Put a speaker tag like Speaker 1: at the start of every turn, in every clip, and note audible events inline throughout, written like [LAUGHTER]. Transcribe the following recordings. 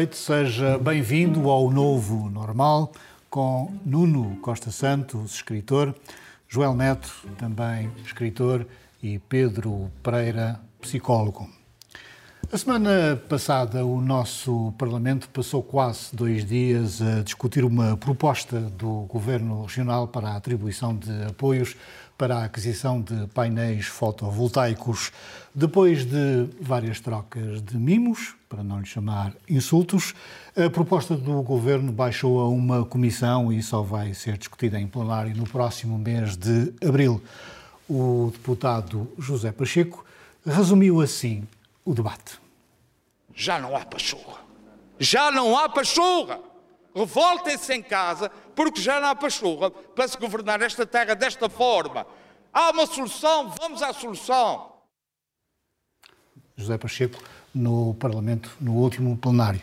Speaker 1: Noite, seja bem-vindo ao Novo Normal com Nuno Costa Santos, escritor, Joel Neto, também escritor, e Pedro Pereira, psicólogo. A semana passada, o nosso Parlamento passou quase dois dias a discutir uma proposta do Governo Regional para a atribuição de apoios para a aquisição de painéis fotovoltaicos. Depois de várias trocas de mimos, para não lhe chamar insultos, a proposta do Governo baixou a uma comissão e só vai ser discutida em plenário no próximo mês de abril. O deputado José Pacheco resumiu assim o debate.
Speaker 2: Já não há pachorra. Já não há pachorra. Revoltem-se em casa, porque já não há pachorra para se governar esta terra desta forma. Há uma solução, vamos à solução.
Speaker 1: José Pacheco, no Parlamento, no último plenário.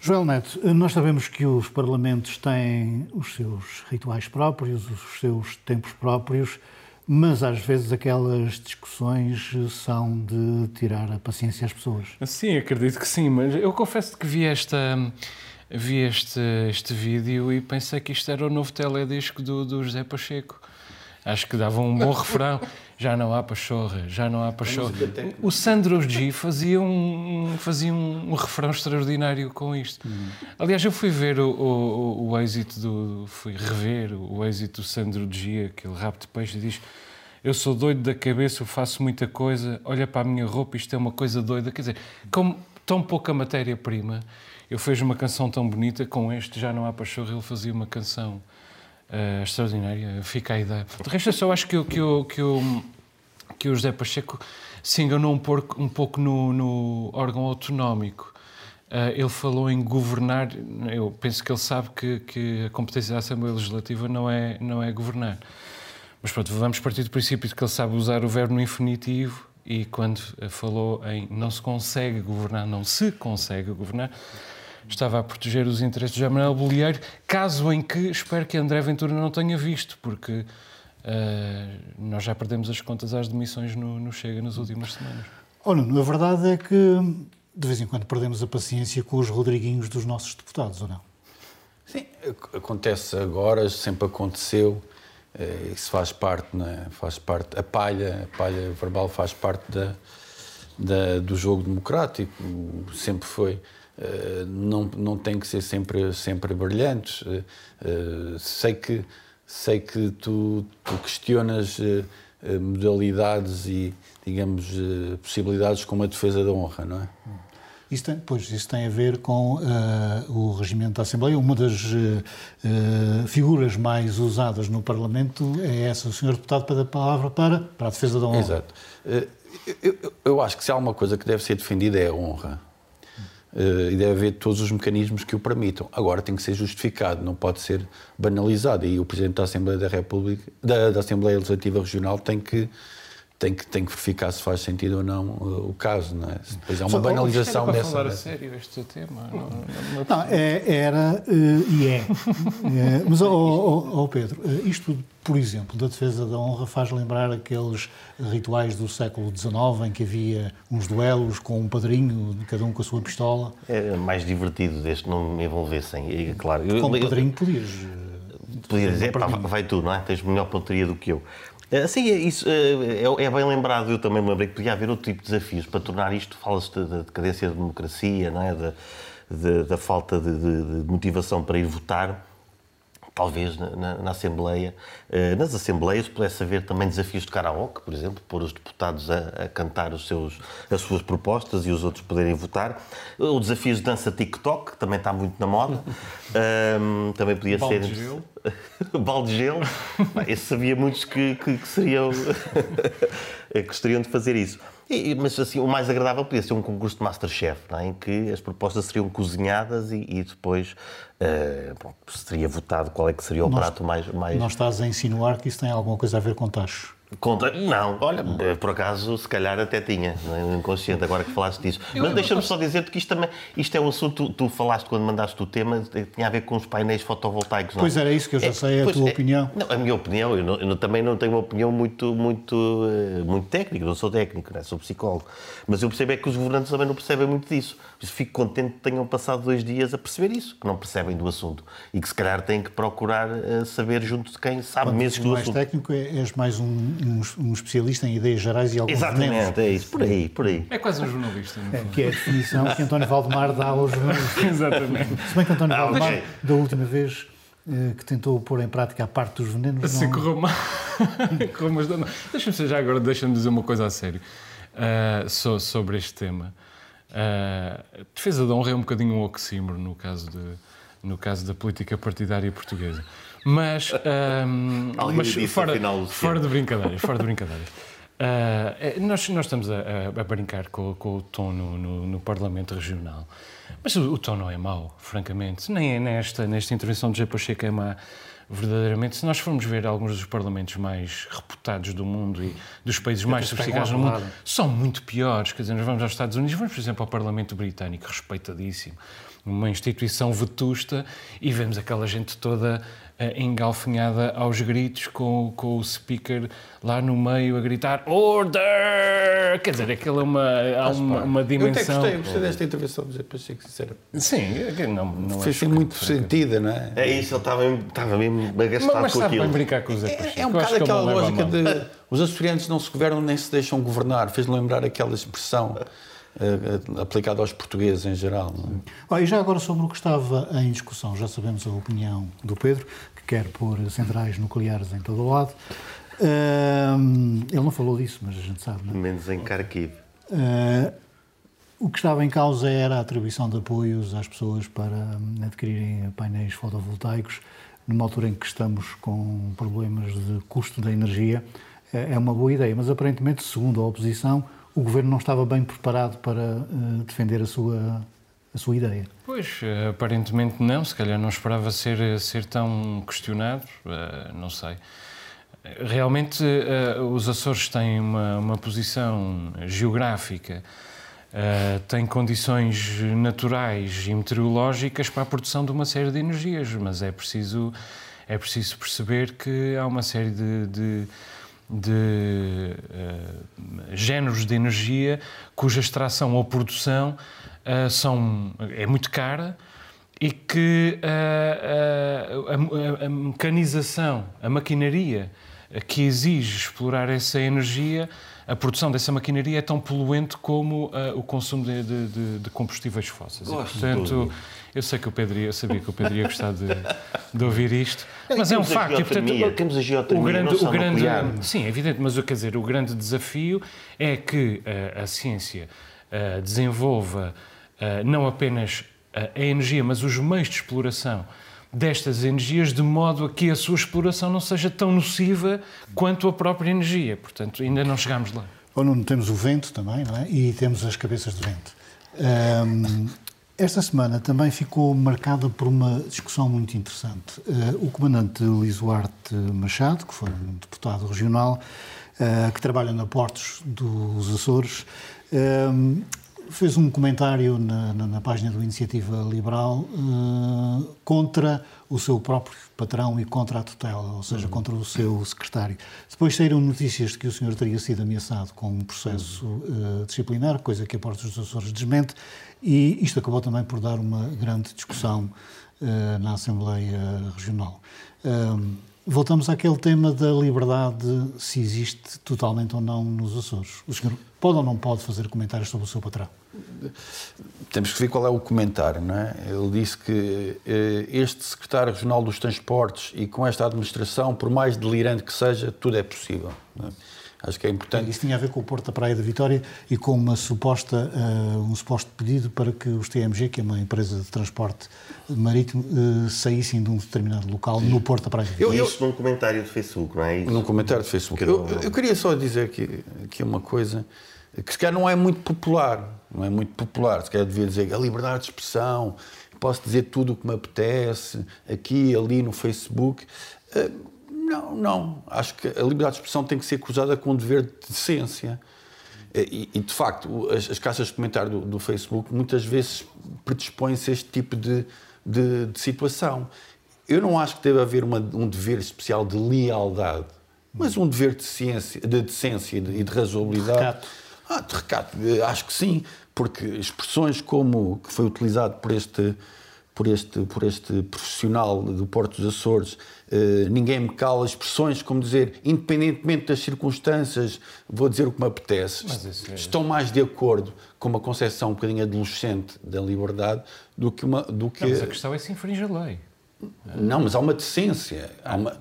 Speaker 1: Joel Neto, nós sabemos que os Parlamentos têm os seus rituais próprios, os seus tempos próprios, mas às vezes aquelas discussões são de tirar a paciência às pessoas.
Speaker 3: Sim, acredito que sim, mas eu confesso que vi esta vi este, este vídeo e pensei que isto era o novo teledisco do, do José Pacheco. Acho que dava um bom refrão. Já não há pachorra, já não há pachorra. O Sandro G fazia um, fazia um, um refrão extraordinário com isto. Hum. Aliás, eu fui ver o, o, o, êxito do. fui rever o êxito do Sandro G, aquele rap de peixe, e diz. Eu sou doido da cabeça, eu faço muita coisa, olha para a minha roupa, isto é uma coisa doida. Quer dizer, como tão pouca matéria-prima, eu fiz uma canção tão bonita, com este Já Não Há Pachorra, ele fazia uma canção uh, extraordinária, fica a ideia. De resto, eu só acho que, que, que, o, que o José Pacheco se enganou um pouco, um pouco no, no órgão autonómico. Uh, ele falou em governar, eu penso que ele sabe que, que a competência da Assembleia Legislativa não é, não é governar. Mas pronto, vamos partir do princípio de que ele sabe usar o verbo no infinitivo e quando falou em não se consegue governar, não se consegue governar, estava a proteger os interesses de Manuel Bolieiro, caso em que espero que André Ventura não tenha visto, porque uh, nós já perdemos as contas às demissões no, no Chega nas últimas semanas.
Speaker 1: Olha, a verdade é que de vez em quando perdemos a paciência com os Rodriguinhos dos nossos deputados, ou não?
Speaker 4: Sim, acontece agora, sempre aconteceu, eh, isso faz parte, é? faz parte, a palha, a palha verbal faz parte da, da, do jogo democrático, sempre foi. Eh, não, não tem que ser sempre, sempre brilhantes. Eh, eh, sei que, sei que tu, tu questionas modalidades e, digamos, possibilidades como a defesa da honra, não é?
Speaker 1: Isso tem, pois, isso tem a ver com uh, o regimento da Assembleia. Uma das uh, figuras mais usadas no Parlamento é essa. O senhor deputado pede a palavra para, para a defesa da honra.
Speaker 4: Exato. Eu, eu, eu, acho que se há uma coisa que deve ser defendida é a honra. Uh, e deve haver todos os mecanismos que o permitam. Agora tem que ser justificado, não pode ser banalizado. E o Presidente da Assembleia da República, da, da Assembleia Legislativa Regional tem que tem que, tem que verificar se faz sentido ou não uh, o caso, não é? Depois há uma banalização
Speaker 3: para
Speaker 4: dessa.
Speaker 3: falar a sério este tema. Não,
Speaker 1: não, não é, era uh, e é. é [LAUGHS] mas, oh, oh, oh Pedro, uh, isto, por exemplo, da defesa da honra faz lembrar aqueles rituais do século XIX em que havia uns duelos com um padrinho, cada um com a sua pistola.
Speaker 5: É mais divertido desde não me envolvessem, e, claro.
Speaker 1: Como padrinho podias...
Speaker 5: Podia dizer, pá, vai tu, não é? Tens melhor pontaria do que eu. Eh, sim, é, isso, eh, é, é, bem lembrado. Eu também me lembrei que podia haver outro tipo de desafios para tornar isto. Fala-se da decadência da democracia, não é? da, de, da falta de, de, de motivação para ir votar talvez na, na, Assembleia, eh, nas Assembleias pudesse haver também desafios de karaoke, por exemplo, pôr os deputados a, a, cantar os seus, as suas propostas e os outros poderem votar. O desafio de dança TikTok, que também está muito na moda. [LAUGHS] Um, também podia
Speaker 3: Balde
Speaker 5: ser.
Speaker 3: De gelo. [LAUGHS]
Speaker 5: Balde de gelo. Esse sabia muitos que, que, que seriam. [LAUGHS] que gostariam de fazer isso. E, mas assim, o mais agradável podia ser um concurso de Masterchef, não é? em que as propostas seriam cozinhadas e, e depois uh, pronto, seria votado qual é que seria o nós, prato mais, mais.
Speaker 1: Não estás a insinuar que isso tem alguma coisa a ver com tachos?
Speaker 5: Conta... Não, olha, por acaso, se calhar até tinha, no é? inconsciente, agora que falaste disso. Mas deixa-me só dizer-te que isto também isto é um assunto, tu, tu, falaste quando mandaste o tema, tinha a ver com os painéis fotovoltaicos. Não?
Speaker 1: Pois era isso que eu já é, sei, é a tua é, opinião.
Speaker 5: Não, a minha opinião, eu, não, eu, também não tenho uma opinião muito, muito, eh, muito técnica, não sou técnico, não é? sou psicólogo. Mas eu percebo é que os governantes também não percebem muito disso. Por fico contente que tenham passado dois dias a perceber isso, que não percebem do assunto. E que se calhar têm que procurar saber junto de quem sabe mesmo do
Speaker 1: mais
Speaker 5: assunto.
Speaker 1: mais técnico, é, és mais um, um, um especialista em ideias gerais e alguns
Speaker 5: Exatamente,
Speaker 1: venenos.
Speaker 5: é isso, por aí, por aí.
Speaker 3: É quase um jornalista.
Speaker 1: É, que é a definição que António Valdemar dá aos jornalistas. [LAUGHS]
Speaker 3: Exatamente.
Speaker 1: Se bem que António ah, Valdemar, mas... da última vez eh, que tentou pôr em prática a parte dos venenos.
Speaker 3: Assim, não... correu mal. [LAUGHS] Deixa-me já agora, deixa-me dizer uma coisa a sério uh, so, sobre este tema. Uh, defesa da honra é um bocadinho um oxímoro no caso, de, no caso da política partidária portuguesa. Mas, um, [LAUGHS] mas fora, fora de brincadeiras, fora de [LAUGHS] brincadeiras. Uh, nós, nós estamos a, a, brincar com, com o tom no, no, no, Parlamento Regional, mas o, o, tom não é mau, francamente. Nem é nesta, nesta intervenção de José Pacheco é má, verdadeiramente. Se nós formos ver alguns dos parlamentos mais reputados do mundo e dos países mais sofisticados do mundo, são muito piores. Quer dizer, nós vamos aos Estados Unidos, vamos, por exemplo, ao Parlamento Britânico, respeitadíssimo, uma instituição vetusta, e vemos aquela gente toda engalfinhada aos gritos com, com o speaker lá no meio a gritar Order! Quer dizer, aquela é uma, há uma, uma dimensão...
Speaker 4: Eu até gostei, gostei desta intervenção, mas achei que sinceramente...
Speaker 3: Sim, não, não
Speaker 4: Fez muito sentido, não é?
Speaker 5: É isso, ele estava mesmo, estava mesmo bagastado
Speaker 3: mas,
Speaker 5: com aquilo.
Speaker 3: Mas brincar com os
Speaker 4: é, é um bocado aquela lógica de os açorianos não se governam nem se deixam governar. Fez-me lembrar aquela expressão uh, aplicada aos portugueses em geral.
Speaker 1: Não é? e já agora sobre o que estava em discussão, já sabemos a opinião do Pedro, que quer pôr centrais nucleares em todo o lado. Uh, ele não falou disso, mas a gente sabe. Não é?
Speaker 5: Menos em Kharkiv.
Speaker 1: Uh, o que estava em causa era a atribuição de apoios às pessoas para hum, adquirirem painéis fotovoltaicos numa altura em que estamos com problemas de custo da energia. É uma boa ideia, mas aparentemente, segundo a oposição, o governo não estava bem preparado para uh, defender a sua, a sua ideia.
Speaker 3: Pois, aparentemente não, se calhar não esperava ser, ser tão questionado, não sei. Realmente, os Açores têm uma, uma posição geográfica, têm condições naturais e meteorológicas para a produção de uma série de energias, mas é preciso, é preciso perceber que há uma série de, de de uh, géneros de energia cuja extração ou produção uh, são, é muito cara e que uh, a, a, a, mecanização, a maquinaria que exige explorar essa energia, a produção dessa maquinaria é tão poluente como o consumo de, de, de combustíveis fósseis.
Speaker 5: Gosto e, portanto,
Speaker 3: eu sei que o Pedro ia, sabia que o Pedro ia gostar de, de ouvir isto, mas é um facto.
Speaker 5: E, portanto, temos a geotermia, o grande, o grande,
Speaker 3: Sim, é evidente, mas quer dizer, o grande desafio é que uh, a ciência uh, desenvolva uh, não apenas a energia, mas os meios de exploração destas energias de modo a que a sua exploração não seja tão nociva quanto a própria energia. Portanto, ainda não chegámos lá.
Speaker 1: Ou não temos o vento também, não é? E temos as cabeças de vento. Um, esta semana também ficou marcada por uma discussão muito interessante. Uh, o comandante Luís Duarte Machado, que foi um deputado regional, uh, que trabalha na Portos dos Açores, uh, fez um comentário na, na, na, página do Iniciativa Liberal contra o seu próprio patrão e contra a tutela, ou seja, contra o seu secretário. Depois saíram notícias de que o senhor teria sido ameaçado com um processo disciplinar, coisa que a Portos dos Açores desmente, e isto acabou também por dar uma grande discussão uh, na Assembleia Regional. Uh, voltamos àquele tema da liberdade, se existe totalmente ou não nos Açores. O senhor pode ou não pode fazer comentários sobre o seu patrão?
Speaker 4: Temos que ver qual é o comentário, não é? Ele disse que eh, este secretário regional dos transportes e com esta administração, por mais delirante que seja, tudo é possível. É? Acho que é importante.
Speaker 1: Isso tinha a ver com o Porto da Praia da Vitória e com uma suposta, uh, um suposto pedido para que os TMG, que é uma empresa de transporte marítimo, uh, saíssem de um determinado local no Porto da Praia da Vitória.
Speaker 5: Eu, eu, Isso num comentário de Facebook, não é isso?
Speaker 4: Num comentário de Facebook. Eu, eu, queria só dizer aqui, aqui uma coisa. que se calhar não é muito popular, não é muito popular, se calhar devia dizer a liberdade de expressão, posso dizer tudo o que me apetece, aqui, ali, no Facebook. Eh, não, não. Acho que a liberdade de expressão tem que ser cruzada com um dever de decência. E, e de facto, as, as caixas de comentário do, do Facebook muitas vezes predispõem-se a este tipo de, de, de, situação. Eu não acho que deve haver uma, um dever especial de lealdade, mas um dever de, ciência, de decência e de, de razoabilidade. Recato. Ah, de recato, eh, acho que sim, porque expressões como que foi utilizado por este por este, por este profissional do Porto dos Açores, eh, ninguém me cala expressões como dizer, independentemente das circunstâncias, vou dizer o que me apetece, é... estão mais de acordo com uma concepção um bocadinho adolescente da liberdade do que uma. Do que...
Speaker 3: Não, mas a questão é se infringe a lei.
Speaker 4: Não, mas há uma decência. Há uma...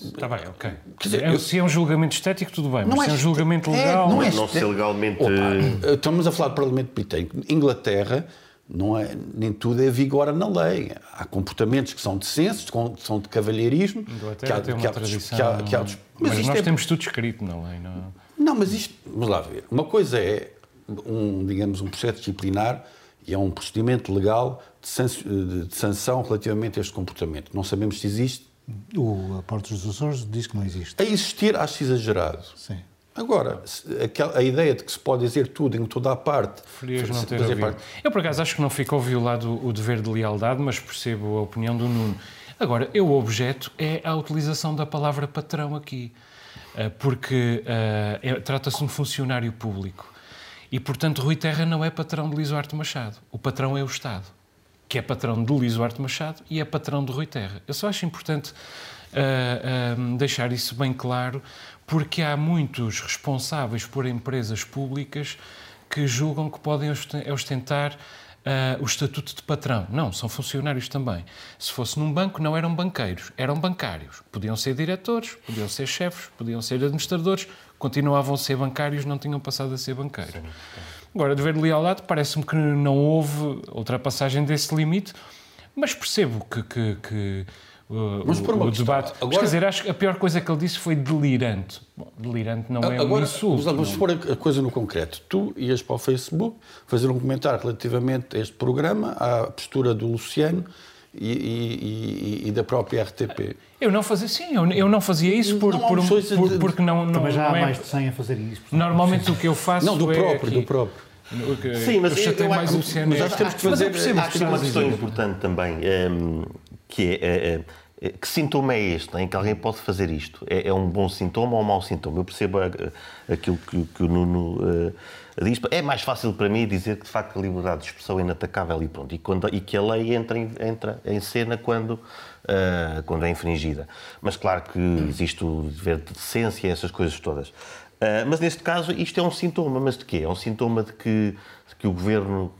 Speaker 3: Está bem, ok. Dizer, é, eu... Se é um julgamento estético, tudo bem, mas é se é um julgamento legal.
Speaker 5: É, não, é não ser legalmente. Opa,
Speaker 4: estamos a falar do Parlamento Britânico. Inglaterra não é, nem tudo é vigora na lei. Há comportamentos que são decentes, que são de cavalheirismo.
Speaker 3: que há, tem uma que há, tradição. Que há, que há, mas, mas nós é... temos tudo escrito na lei, não é?
Speaker 4: Não, mas isto, vamos lá ver. Uma coisa é, um, digamos, um processo disciplinar e é um procedimento legal de, sanção relativamente a este comportamento. Não sabemos se existe.
Speaker 1: O Portos dos Açores diz que não existe.
Speaker 4: A existir, acho exagerado.
Speaker 1: Sim.
Speaker 4: Agora, a, ideia de que se pode dizer tudo em toda a parte.
Speaker 3: Preferias não ter. Parte... Eu, por acaso, acho que não ficou violado o dever de lealdade, mas percebo a opinião do Nuno. Agora, eu objeto é a utilização da palavra patrão aqui, eh, porque uh, é, trata-se de um funcionário público. E, portanto, Rui Terra não é patrão de Liso Arte Machado. O patrão é o Estado, que é patrão de Liso Arte Machado e é patrão de Rui Terra. Eu só acho importante uh, uh, deixar isso bem claro, porque há muitos responsáveis por empresas públicas que julgam que podem ostentar uh, o estatuto de patrão. Não, são funcionários também. Se fosse num banco, não eram banqueiros, eram bancários. Podiam ser diretores, podiam ser chefes, podiam ser administradores, continuavam a ser bancários, não tinham passado a ser banqueiros. Sim. Agora, de lealdade, parece-me que não houve ultrapassagem desse limite, mas percebo que, que, que mas por o, o debate. Agora, Quer dizer, acho que a pior coisa que ele disse foi delirante. Bom, delirante não é agora, um insulto.
Speaker 4: Vamos pôr a coisa no concreto. Tu ias para o Facebook fazer um comentário relativamente a este programa, à postura do Luciano e, e, e, da própria RTP.
Speaker 3: Eu não fazia, sim, eu, eu não fazia isso por, não por, um, por, de, porque não, não.
Speaker 1: Também já
Speaker 3: há
Speaker 1: é, mais de 100 a fazer isso.
Speaker 3: Normalmente o que eu faço.
Speaker 4: Não, do
Speaker 3: é
Speaker 4: próprio, do próprio.
Speaker 5: Sim, mas
Speaker 3: eu, eu, mais o
Speaker 5: mas acho que temos que fazer. Acho que uma questão importante também. Um, ehm, que é, é, é, que sintoma é este em que alguém pode fazer isto? É, é, um bom sintoma ou um mau sintoma? Eu percebo aquilo que, que o Nuno uh, diz. É mais fácil para mim dizer que, de facto, a liberdade de expressão é inatacável e pronto. E, quando, e que a lei entra entra em cena quando, uh, quando é infringida. Mas, claro que existe o dever de decência essas coisas todas. Uh, mas, neste caso, isto é um sintoma. Mas de quê? É um sintoma de que, de que o governo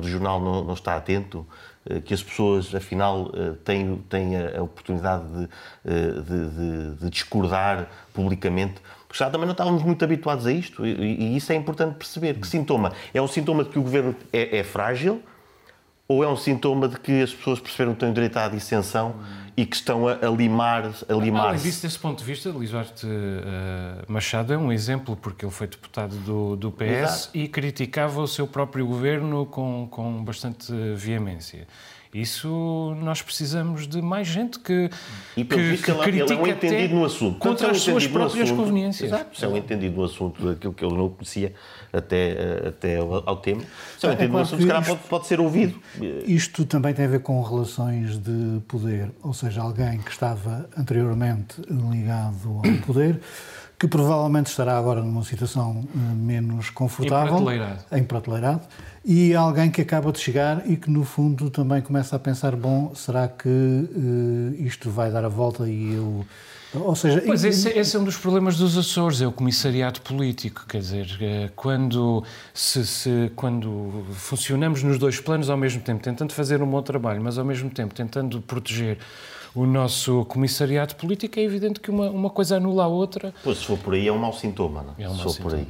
Speaker 5: regional não, não está atento eh, que as pessoas, afinal, eh, têm, têm a oportunidade de, eh, de, de, de discordar publicamente porque já também não estávamos muito habituados a isto e, isso é importante perceber. Que sintoma? É um sintoma de que o governo é, é frágil ou é um sintoma de que as pessoas perceberam que têm direito à dissensão e que estão a, a limar a limar
Speaker 3: Além disso, desse ponto de vista, Luís Duarte uh, Machado é um exemplo, porque ele foi deputado do, do PS Exato. e criticava o seu próprio governo com, com bastante veemência. Isso nós precisamos de mais gente que,
Speaker 5: e, pelo que, visto, que ele, ele é um entendido no assunto.
Speaker 3: Contra é as suas próprias assunto, conveniências.
Speaker 5: Exato, se é um entendido no assunto daquilo que ele não conhecia até, até ao tema. Se é um é, entendido claro no assunto, se calhar pode, pode ser ouvido.
Speaker 1: Isto também tem a ver com relações de poder, ou seja, alguém que estava anteriormente ligado ao poder que provavelmente estará agora numa situação eh, menos confortável. Em prateleirado. E alguém que acaba de chegar e que, no fundo, também começa a pensar: bom, será que uh, isto vai dar a volta e eu. Ou seja,
Speaker 3: pois esse, esse, é um dos problemas dos Açores, é o comissariado político. Quer dizer, eh, quando, se, se, quando funcionamos nos dois planos ao mesmo tempo, tentando fazer um bom trabalho, mas ao mesmo tempo tentando proteger o nosso comissariado político, é evidente que uma, uma coisa anula a outra.
Speaker 5: Pois, se for por aí, é um mau sintoma, não é?
Speaker 3: É um
Speaker 5: mau
Speaker 3: sintoma. por aí.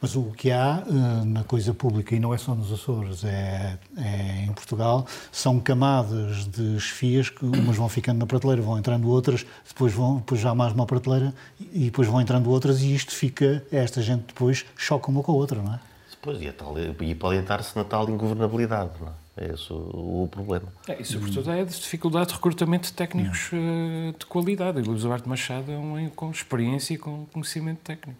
Speaker 1: Mas o que há uh, na coisa pública, e não é só nos Açores, é, é, em Portugal, são camadas de esfias que umas vão ficando na prateleira, vão entrando outras, depois, vão, depois já há mais uma prateleira e depois vão entrando outras e isto fica, esta gente depois choca uma com a outra, não é?
Speaker 5: Depois, e, tal, e pode entrar-se na tal ingovernabilidade, não é? É esse o, o problema.
Speaker 3: É, e, sobretudo, é a dificuldade de recrutamento de técnicos uh, de qualidade. E Luís Duarte Machado é um com experiência e com conhecimento técnico.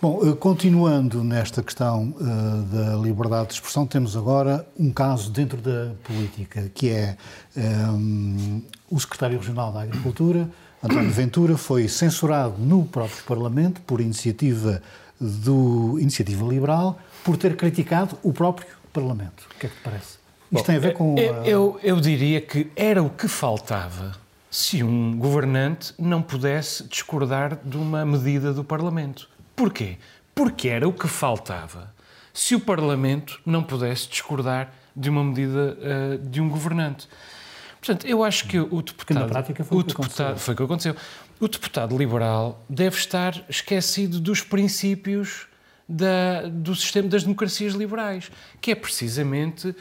Speaker 1: Bom, uh, continuando nesta questão uh, da liberdade de expressão, temos agora um caso dentro da política, que é um, o secretário regional da Agricultura, António [COUGHS] Ventura, foi censurado no próprio Parlamento por iniciativa do Iniciativa Liberal por ter criticado o próprio Parlamento. O que é que te parece? Isto tem a ver com.
Speaker 3: Eu, eu, eu diria que era o que faltava se um governante não pudesse discordar de uma medida do Parlamento. Porquê? Porque era o que faltava se o Parlamento não pudesse discordar de uma medida uh, de um governante. Portanto, eu acho que o deputado. Que
Speaker 1: na prática foi
Speaker 3: o, deputado, foi o que aconteceu. O deputado liberal deve estar esquecido dos princípios da, do sistema das democracias liberais, que é precisamente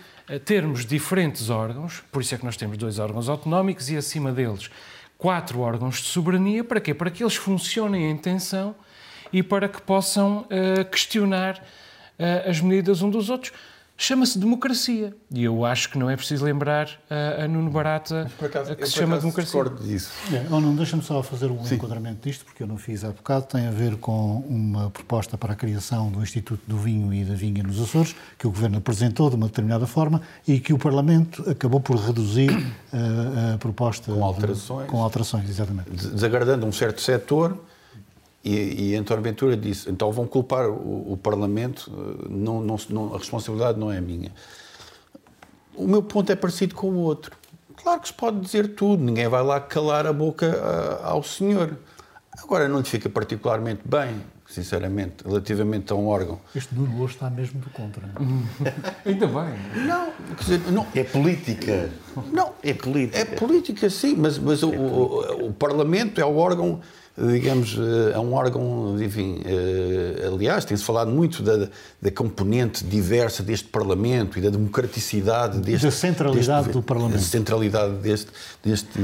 Speaker 3: termos diferentes órgãos, por isso é que nós temos dois órgãos autonómicos e acima deles quatro órgãos de soberania, para quê? Para que eles funcionem em tensão e para que possam uh, questionar uh, as medidas um dos outros chama-se democracia. E eu acho que não é preciso lembrar a, a Nuno Barata acaso, que se chama democracia.
Speaker 1: disso. É, oh, não, deixa-me só fazer um Sim. enquadramento disto, porque eu não fiz há bocado. Tem a ver com uma proposta para a criação do Instituto do Vinho e da Vinha nos Açores, que o Governo apresentou de uma determinada forma e que o Parlamento acabou por reduzir a, a proposta.
Speaker 4: Com alterações.
Speaker 1: De, com alterações, exatamente.
Speaker 4: Desagradando um certo setor e, e António Ventura disse: então vão culpar o, o Parlamento, eh, não, não, não, a responsabilidade não é minha. O meu ponto é parecido com o outro. Claro que se pode dizer tudo, ninguém vai lá calar a boca a, ao senhor. Agora, não lhe fica particularmente bem, sinceramente, relativamente a um órgão.
Speaker 1: Este Nuno hoje está mesmo do contra. [LAUGHS]
Speaker 3: Ainda bem.
Speaker 4: Não, quer dizer, não.
Speaker 5: É política.
Speaker 4: Não, é política. É política, sim, mas, mas é o, o, o Parlamento é o órgão digamos, é um órgão, enfim, eh, aliás, tem-se falado muito da, da componente diversa deste Parlamento e da democraticidade deste...
Speaker 1: Da centralidade deste, do Parlamento. Da
Speaker 4: centralidade deste, deste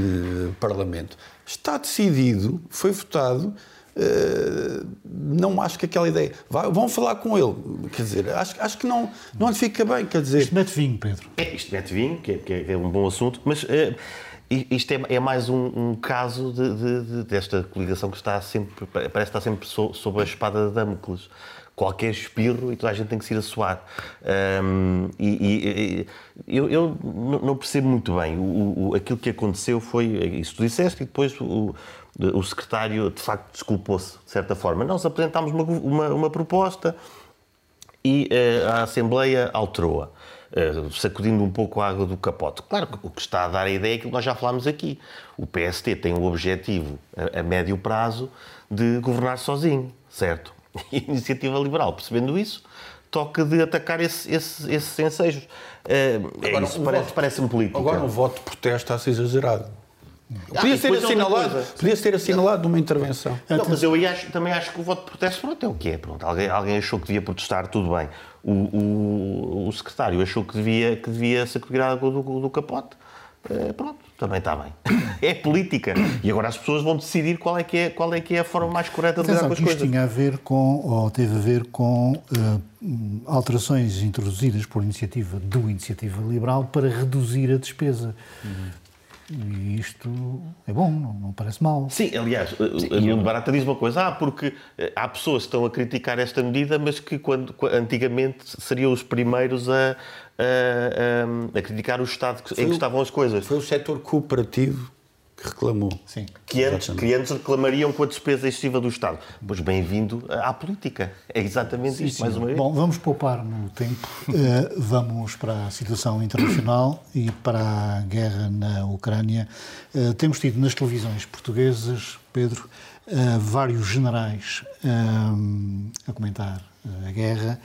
Speaker 4: Parlamento. Está decidido, foi votado, Uh, não acho que aquela ideia. Vai, vão falar com ele. Quer dizer, acho, acho que não, não lhe fica bem. Quer dizer...
Speaker 1: Isto mete vinho, Pedro.
Speaker 5: É, isto mete vinho, que é, que é um bom assunto, mas. Uh, isto é, é mais um, um caso de, de, de, desta coligação que está sempre, parece estar sempre so, sob a espada de Damocles. Qualquer espirro e toda a gente tem que se ir a suar. Um, e, e eu, eu, não percebo muito bem. O, o, aquilo que aconteceu foi isso tu disseste e depois o, o secretário de facto desculpou-se, de certa forma. Nós apresentámos uma, uma, uma proposta e uh, a Assembleia alterou-a. Uh, sacudindo um pouco a água do capote. Claro que o que está a dar a ideia é aquilo que nós já falámos aqui. O PST tem o objetivo, a, a médio prazo, de governar sozinho, certo? E [LAUGHS] a Iniciativa Liberal, percebendo isso, toca de atacar esse, esse, esses ensejos. Uh, agora, é isso, parece, parece-me político.
Speaker 4: Agora, um voto de protesto está a ser exagerado. Ah, podia, ser assinalado, podia ser assinalado numa intervenção.
Speaker 5: Não, mas eu acho, também acho que o voto de protesto pronto, é o que é. Pronto. Alguém, alguém achou que devia protestar, tudo bem. O, o, o secretário achou que devia, que devia sacudir a água do, do capote. É, pronto, também está bem. [COUGHS] É política. E agora as pessoas vão decidir qual é que é, qual é, que é a forma mais correta de lidar com as coisas.
Speaker 1: Isto tinha a ver com, ou teve a ver com uh, alterações introduzidas por iniciativa do Iniciativa Liberal para reduzir a despesa. Uhum. E isto é bom, não, não parece mal.
Speaker 5: Sim, aliás, Sim, a Barata diz uma coisa, ah, porque eh, há pessoas que estão a criticar esta medida, mas que quando, antigamente seriam os primeiros a, a, a, a criticar o Estado em que estavam as coisas.
Speaker 4: Foi o setor cooperativo que reclamou.
Speaker 5: Sim. Que antes, que antes reclamariam com a despesa excessiva do Estado. Pois bem-vindo à política. É exatamente sim, isto, sim. mais uma vez.
Speaker 1: Bom, vamos poupar no tempo. Uh, [LAUGHS] vamos para a situação internacional e para a guerra na Ucrânia. Uh, temos tido nas televisões portuguesas, Pedro, uh, vários generais a comentar a guerra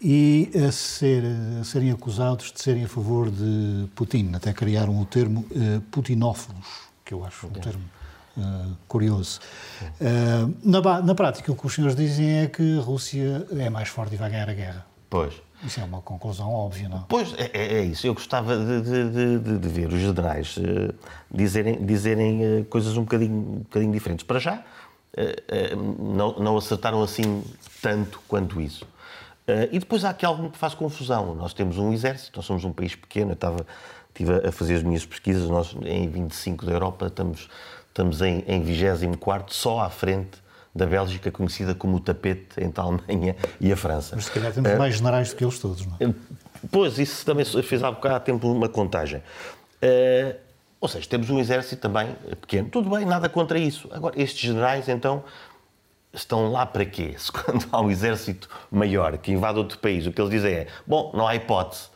Speaker 1: e a, ser, a, serem acusados de serem a favor de Putin. Até criaram o termo putinófilos que eu acho um termo uh, curioso. Uh, na, na prática, o que os senhores dizem é que a Rússia é mais forte e vai ganhar a guerra.
Speaker 5: Pois.
Speaker 1: Isso é uma conclusão óbvia, não?
Speaker 5: Pois, é, é isso. Eu gostava de, de, de, de ver os generais uh, dizerem, dizerem coisas um bocadinho, um bocadinho diferentes. Para já, não, não acertaram assim tanto quanto isso. e depois há aqui algo que faz confusão. Nós temos um exército, nós somos um país pequeno. Eu estava, estive a fazer as minhas pesquisas. Nós, em 25 da Europa, estamos, estamos em, em 24, só à frente da Bélgica, conhecida como o tapete entre a Alemanha [LAUGHS] e a França.
Speaker 1: Mas se calhar temos uh, mais generais do que eles todos, não é?
Speaker 5: Pois, isso também fez há bocado tempo uma contagem. Uh, ou seja, temos um exército também pequeno. Tudo bem, nada contra isso. Agora, estes generais, então, estão lá para quê? [LAUGHS] Se quando há um exército maior que invade outro país, o que eles dizem é: bom, não há hipótese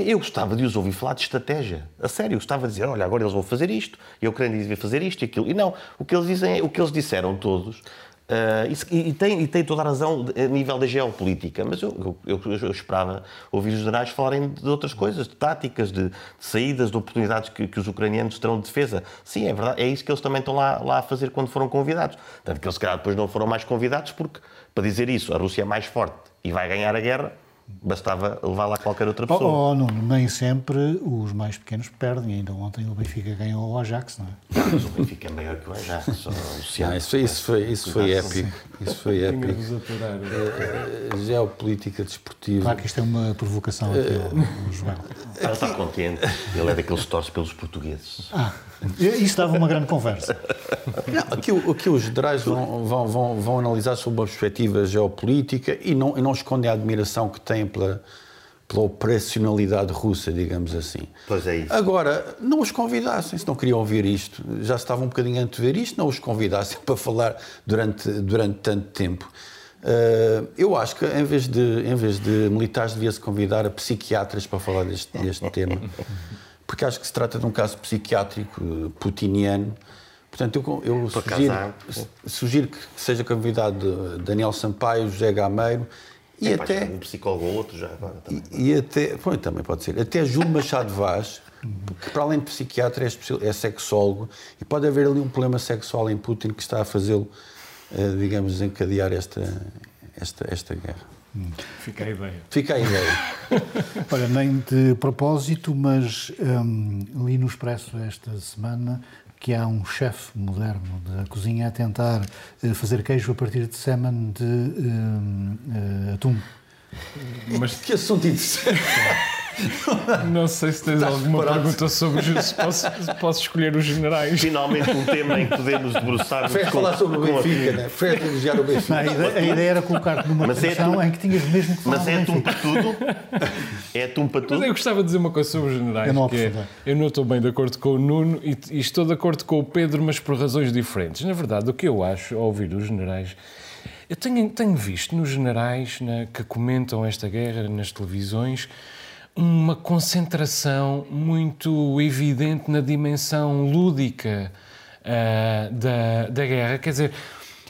Speaker 5: eu gostava de os ouvir falar de estratégia. A sério, eu gostava de dizer, olha, agora eles vão fazer isto, e a Ucrânia devia fazer isto e aquilo. E não, o que eles dizem, o que eles disseram todos, uh, e, e, tem, e tem toda a razão a nível da geopolítica, mas eu, eu, eu, eu esperava ouvir os generais falarem de outras coisas, de táticas, de, de saídas, de oportunidades que, que, os ucranianos terão de defesa. Sim, é verdade, é isso que eles também estão lá, lá a fazer quando foram convidados. Tanto que eles, se calhar, depois não foram mais convidados, porque, para dizer isso, a Rússia é mais forte e vai ganhar a guerra, bastava levar lá qualquer outra pessoa.
Speaker 1: Oh, oh, não, nem sempre os mais pequenos perdem. Ainda ontem o Benfica ganhou o Ajax, não é?
Speaker 5: Mas o Benfica é maior que o Ajax.
Speaker 4: Não, isso, isso, foi, isso foi épico. Isso foi épico. Uh, geopolítica desportiva.
Speaker 1: Claro que isto é uma provocação aqui ao João.
Speaker 5: Ele está contente. Ele é daqueles que torce pelos portugueses.
Speaker 1: Ah, isso dava uma grande conversa.
Speaker 4: Não, aqui, aqui os generais vão, vão, vão, vão analisar sob uma perspectiva geopolítica e não, e não escondem a admiração que têm pela, pela operacionalidade russa, digamos assim.
Speaker 5: Pois é isso.
Speaker 4: Agora, não os convidassem, se não queriam ouvir isto, já estavam um bocadinho antes de ver isto, não os convidassem [LAUGHS] para falar durante, durante tanto tempo. Uh, eu acho que em vez, de, em vez de militares devia-se convidar a psiquiatras para falar deste, deste tema, porque acho que se trata de um caso psiquiátrico putiniano. Portanto, eu, eu sugiro, sugiro, que seja convidado Daniel Sampaio, José Gameiro e
Speaker 5: é,
Speaker 4: até
Speaker 5: um psicólogo ou outro já agora também.
Speaker 4: E, e até, bom, também pode ser. Até Júlio Machado Vaz, que para além de psiquiatra é, é sexólogo e pode haver ali um problema sexual em Putin que está a fazê-lo, uh, digamos, desencadear esta esta esta guerra.
Speaker 3: Fica a ideia.
Speaker 4: Fica a ideia. [LAUGHS]
Speaker 1: Olha, nem de propósito, mas um, li no Expresso esta semana que há um chefe moderno da cozinha a tentar uh, fazer queijo a partir de sêmen de uh, uh, atum.
Speaker 4: Mas que assunto interessante! [LAUGHS]
Speaker 3: Não sei se tens Estás alguma preparado? pergunta sobre se posso, se posso escolher os generais.
Speaker 5: Finalmente um tema em que podemos debruçar.
Speaker 4: Foi falar sobre o Benfica, né? Foi elogiar o Benfica.
Speaker 1: a, ideia, a ideia era colocar-te numa mas é posição é em que tinhas mesmo que falar
Speaker 5: Mas é atum para tudo? É atum para tudo?
Speaker 3: Mas eu gostava de dizer uma coisa sobre os generais. Eu não, que é, eu não estou bem de acordo com o Nuno e, e estou de acordo com o Pedro, mas por razões diferentes. Na verdade, o que eu acho ao ouvir os generais eu tenho, tenho visto nos generais né, que comentam esta guerra nas televisões uma concentração muito evidente na dimensão lúdica uh, da, da guerra. Quer dizer,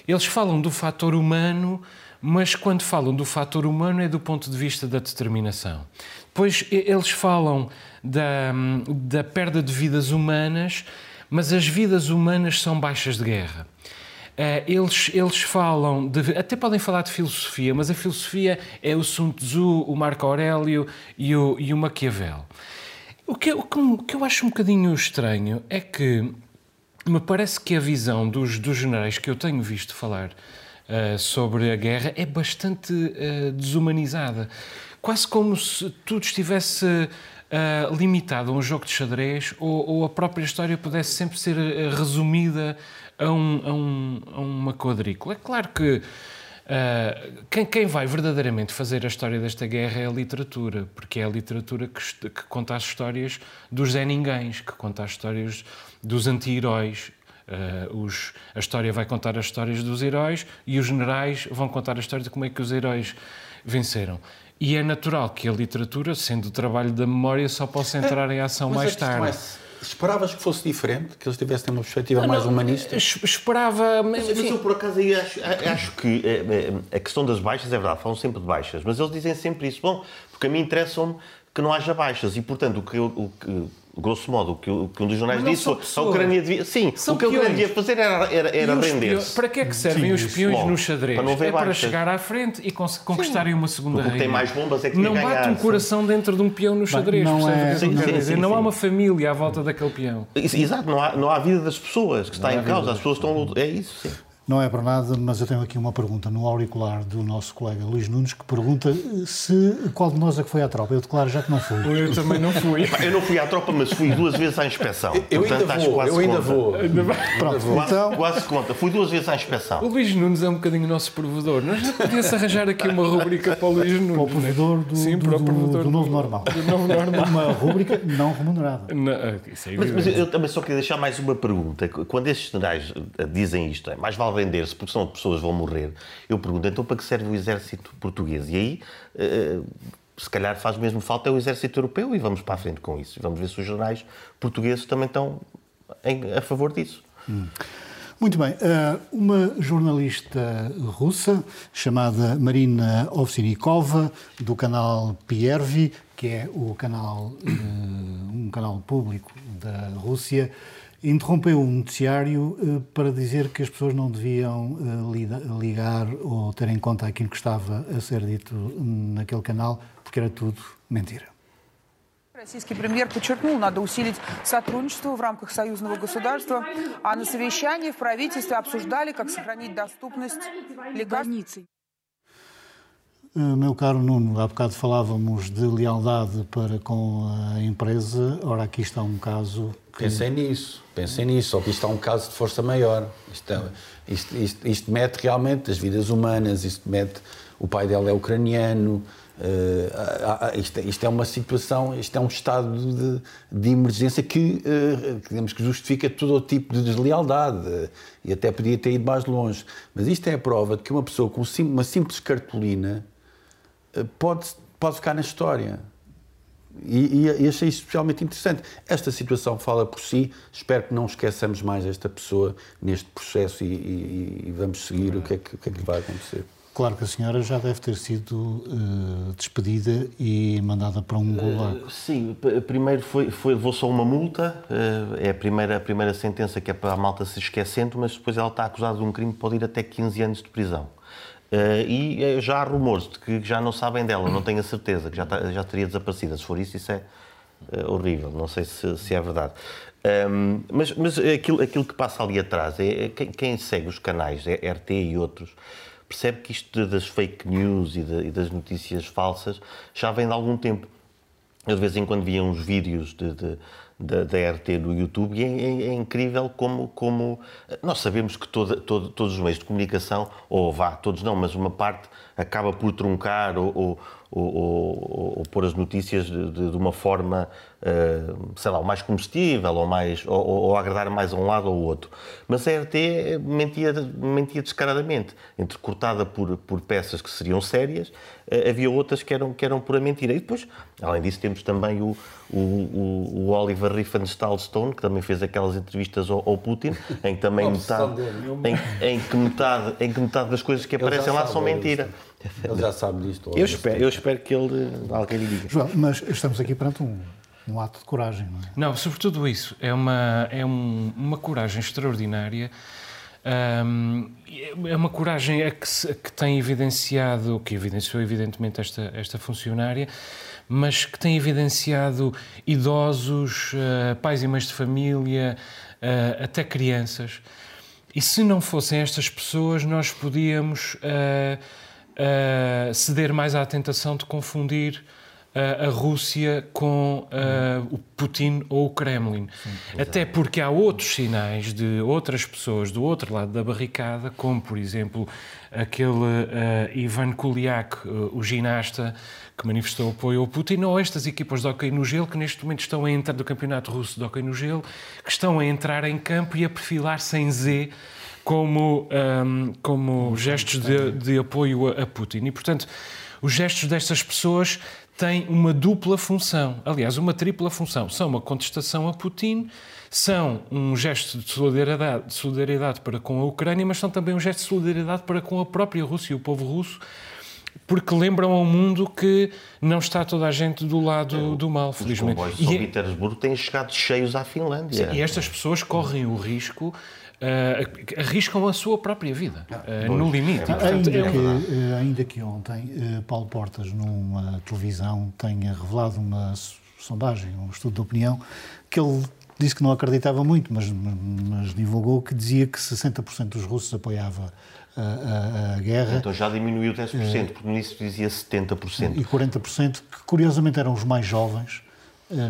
Speaker 3: eles falam do fator humano, mas quando falam do fator humano é do ponto de vista da determinação. Depois eles falam da, da perda de vidas humanas, mas as vidas humanas são baixas de guerra. Uh, eles, eles falam, de, até podem falar de filosofia, mas a filosofia é o Sun Tzu, o Marco Aurélio e o, e o Maquiavel. O que, o, que, o que eu acho um bocadinho estranho é que me parece que a visão dos, dos generais que eu tenho visto falar uh, sobre a guerra é bastante uh, desumanizada. Quase como se tudo estivesse uh, limitado a um jogo de xadrez ou, ou, a própria história pudesse sempre ser resumida a, um, a, um, a uma quadrícula. É claro que Uh, quem, quem, vai verdadeiramente fazer a história desta guerra é a literatura, porque é a literatura que, que conta as histórias dos Zé Ninguéms, que conta as histórias dos anti-heróis. Uh, a história vai contar as histórias dos heróis e os generais vão contar a história de como é que os heróis venceram. E é natural que a literatura, sendo o trabalho da memória, só possa entrar em ação mais tarde. É
Speaker 4: Esperavas que fosse diferente, que eles tivessem uma perspectiva não, mais humanista?
Speaker 3: Esperava.
Speaker 5: Mas, mas eu, por acaso, aí acho, acho que eh, eh, a questão das baixas é verdade, falam sempre de baixas, mas eles dizem sempre isso. Bom, porque a mim interessam-me que não haja baixas e, portanto, o que, eu, o que grosso modo, o que, o que um dos jornais disse
Speaker 3: são
Speaker 5: foi a. Ucrânia devia. Sim,
Speaker 3: São
Speaker 5: o que a Ucrânia devia fazer era, era, era render-se.
Speaker 3: Para que é que servem
Speaker 1: Sim,
Speaker 3: os peões
Speaker 5: Logo,
Speaker 3: no xadrez?
Speaker 5: para não haver
Speaker 3: é para
Speaker 5: baixas.
Speaker 3: chegar à frente e conquistarem uma segunda
Speaker 5: Porque o que tem
Speaker 3: rainha.
Speaker 5: mais bombas é que
Speaker 3: Não bate
Speaker 5: ganhar,
Speaker 3: um
Speaker 5: sim.
Speaker 3: coração dentro de um peão no xadrez.
Speaker 1: não é- sim,
Speaker 5: sim,
Speaker 3: dizer?
Speaker 5: sim,
Speaker 3: não há
Speaker 5: sim.
Speaker 3: uma família à volta daquele peão.
Speaker 5: Exato, não há, não há a vida das pessoas que está em causa. As pessoas estão. É isso, sim.
Speaker 1: Não é para nada, mas eu tenho aqui uma pergunta no auricular do nosso colega Luís Nunes que pergunta se qual de nós é que foi à tropa. Eu declaro já que não fui.
Speaker 3: Eu também não fui. [LAUGHS]
Speaker 5: Eu não fui à tropa, mas fui duas vezes à inspeção.
Speaker 4: Eu
Speaker 5: Portanto,
Speaker 4: ainda vou,
Speaker 5: quase
Speaker 4: eu ainda
Speaker 5: conta.
Speaker 4: vou.
Speaker 1: Pronto,
Speaker 5: Quase,
Speaker 1: então,
Speaker 5: quase conta. Fui duas vezes à inspeção.
Speaker 3: O Luís Nunes é um bocadinho o nosso provedor. Nós já podia-se arranjar aqui uma rubrica para o Luís Nunes.
Speaker 1: para o provedor do,
Speaker 3: Sim,
Speaker 1: do,
Speaker 3: para o
Speaker 1: do-
Speaker 3: provedor
Speaker 1: do novo normal.
Speaker 3: Do novo normal.
Speaker 1: Uma rúbrica não remunerada.
Speaker 3: Não, isso é
Speaker 5: Mas, mas eu também só queria deixar mais uma pergunta. Quando estes generais eh, dizem isto, é, mais vale render-se porque senão pessoas vão morrer, eu pergunto, então para que serve o exército português? E aí, eh, se calhar faz mesmo falta é o exército europeu e vamos para a frente com isso. Vamos ver se os jornais portugueses também estão a favor disso.
Speaker 1: Muito bem. eh, Uma jornalista russa chamada Marina Ovsinikova, do canal Piervi, que é o canal, eh, um canal público da Rússia, interrompeu um noticiário eh, para dizer que as pessoas não deviam eh, lida- ligar ou ter em conta aquilo que estava a ser dito naquele canal, porque era tudo mentira.
Speaker 6: Российский премьер подчеркнул, надо усилить сотрудничество в рамках союзного государства, а на совещании в правительстве обсуждали, как сохранить доступность лекарств.
Speaker 1: Eh, Meu caro Nuno, há bocado falávamos de lealdade para com a empresa, ora aqui está um caso que...
Speaker 4: Pensei nisso, pensei nisso, só que isto é um caso de força maior. Isto, é- isto, isto, isto mete realmente as vidas humanas, isto mete. O pai dela é ucraniano. há- isto, isto é uma situação, isto é um estado de, de emergência que, que, digamos, que justifica todo o tipo de deslealdade eh, e até podia ter ido mais longe. Mas isto é a prova de que uma pessoa com uma simples cartolina pode, pode ficar na história. E, e, e achei isso especialmente interessante. Esta situação fala por si. Espero que não esqueçamos mais esta pessoa neste processo e, e- e vamos seguir o que, é que, o que é que vai acontecer.
Speaker 1: Claro que a senhora já deve ter sido eh, despedida e mandada para um gulag.
Speaker 5: Sim, p- primeiro foi, foi, levou só uma multa, eh, é a primeira, a primeira sentença que é para a malta se esquecendo, mas depois ela está acusada de um crime que pode ir até 15 anos de prisão. Eh, E eh, já há rumores de que já não sabem dela, não tenho a certeza, que já, tá- já teria desaparecido. Se for isso, isso é eh, horrível, não sei se, se é verdade. Ahm, mas mas aquilo, aquilo que passa ali atrás, é, é quem, quem segue os canais, é RT e outros, percebe que isto das fake news e, de- e das notícias falsas já vem de algum tempo. Eu de vez em quando via uns vídeos de, de- da, da RT no YouTube e é, é- é incrível como, como nós sabemos que toda- todo- todos os meios de comunicação, ou vá, todos não, mas uma parte acaba por truncar ou, ou, ou- ou- ou pôr as notícias de, de- de uma forma, eh, sei lá, mais comestível ou, mais, ou, ou- agradar mais a um lado ou ao outro. Mas a RT mentia, mentia descaradamente, entrecortada por, por peças que seriam sérias, eh, havia outras que eram, que eram pura mentira. E depois, além disso, temos também o, o, o, o Oliver Riefenstahl-Stone, que também fez aquelas entrevistas ao, ao Putin, em que também metade, em, em que metade, em que metade das coisas que aparecem lá são
Speaker 4: ele-
Speaker 5: mentira.
Speaker 4: Ele já sabe disto.
Speaker 5: Eu espero, eu espero que ele, alguém lhe diga.
Speaker 1: João, mas estamos aqui perante um, um ato de coragem, não é?
Speaker 3: Não, sobretudo isso. É uma, é um- uma coragem extraordinária. Ahm, é uma coragem a que, se- que tem evidenciado, que evidenciou evidentemente esta, esta funcionária, mas que tem evidenciado idosos, ah, pais e mães de família, ah, até crianças. E se não fossem estas pessoas, nós podíamos ah, ah, ceder mais à tentação de confundir a Rússia com ah, o Putin ou o Kremlin. Até porque há outros sinais de outras pessoas do outro lado da barricada, como, por exemplo, aquele ah, Ivan Kuliak, ah, o ginasta que manifestou apoio ao Putin, ou estas equipas de hóquei no gelo que neste momento estão a entrar do Campeonato Russo de hóquei no gelo, que estão a entrar em campo e a perfilar-se em Z como, ahm, como gestos de, de apoio a, a Putin. E, portanto, os gestos destas pessoas têm uma dupla função, aliás, uma tripla função. São uma contestação a Putin, são um gesto de solidariedade, de solidariedade para com a Ucrânia, mas são também um gesto de solidariedade para com a própria Rússia e o povo russo, porque lembram ao mundo que não está toda a gente do lado do mal,
Speaker 5: Os
Speaker 3: felizmente.
Speaker 5: comboios de
Speaker 3: E
Speaker 5: São
Speaker 3: é-
Speaker 5: Petersburgo têm chegado cheios à Finlândia.
Speaker 3: e estas pessoas correm o risco, uh, arriscam a sua própria vida, uh, no limite. E, portanto,
Speaker 1: Ainda
Speaker 3: é
Speaker 1: que, eh, ainda que ontem Paulo Portas, numa televisão, tenha revelado uma sondagem, um estudo de opinião, que ele disse que não acreditava muito, mas, mas divulgou que dizia que 60% dos russos apoiava a, a- a guerra
Speaker 5: Então já diminuiu 10%, porque no início dizia 70%.
Speaker 1: e 40%, que curiosamente eram os mais jovens,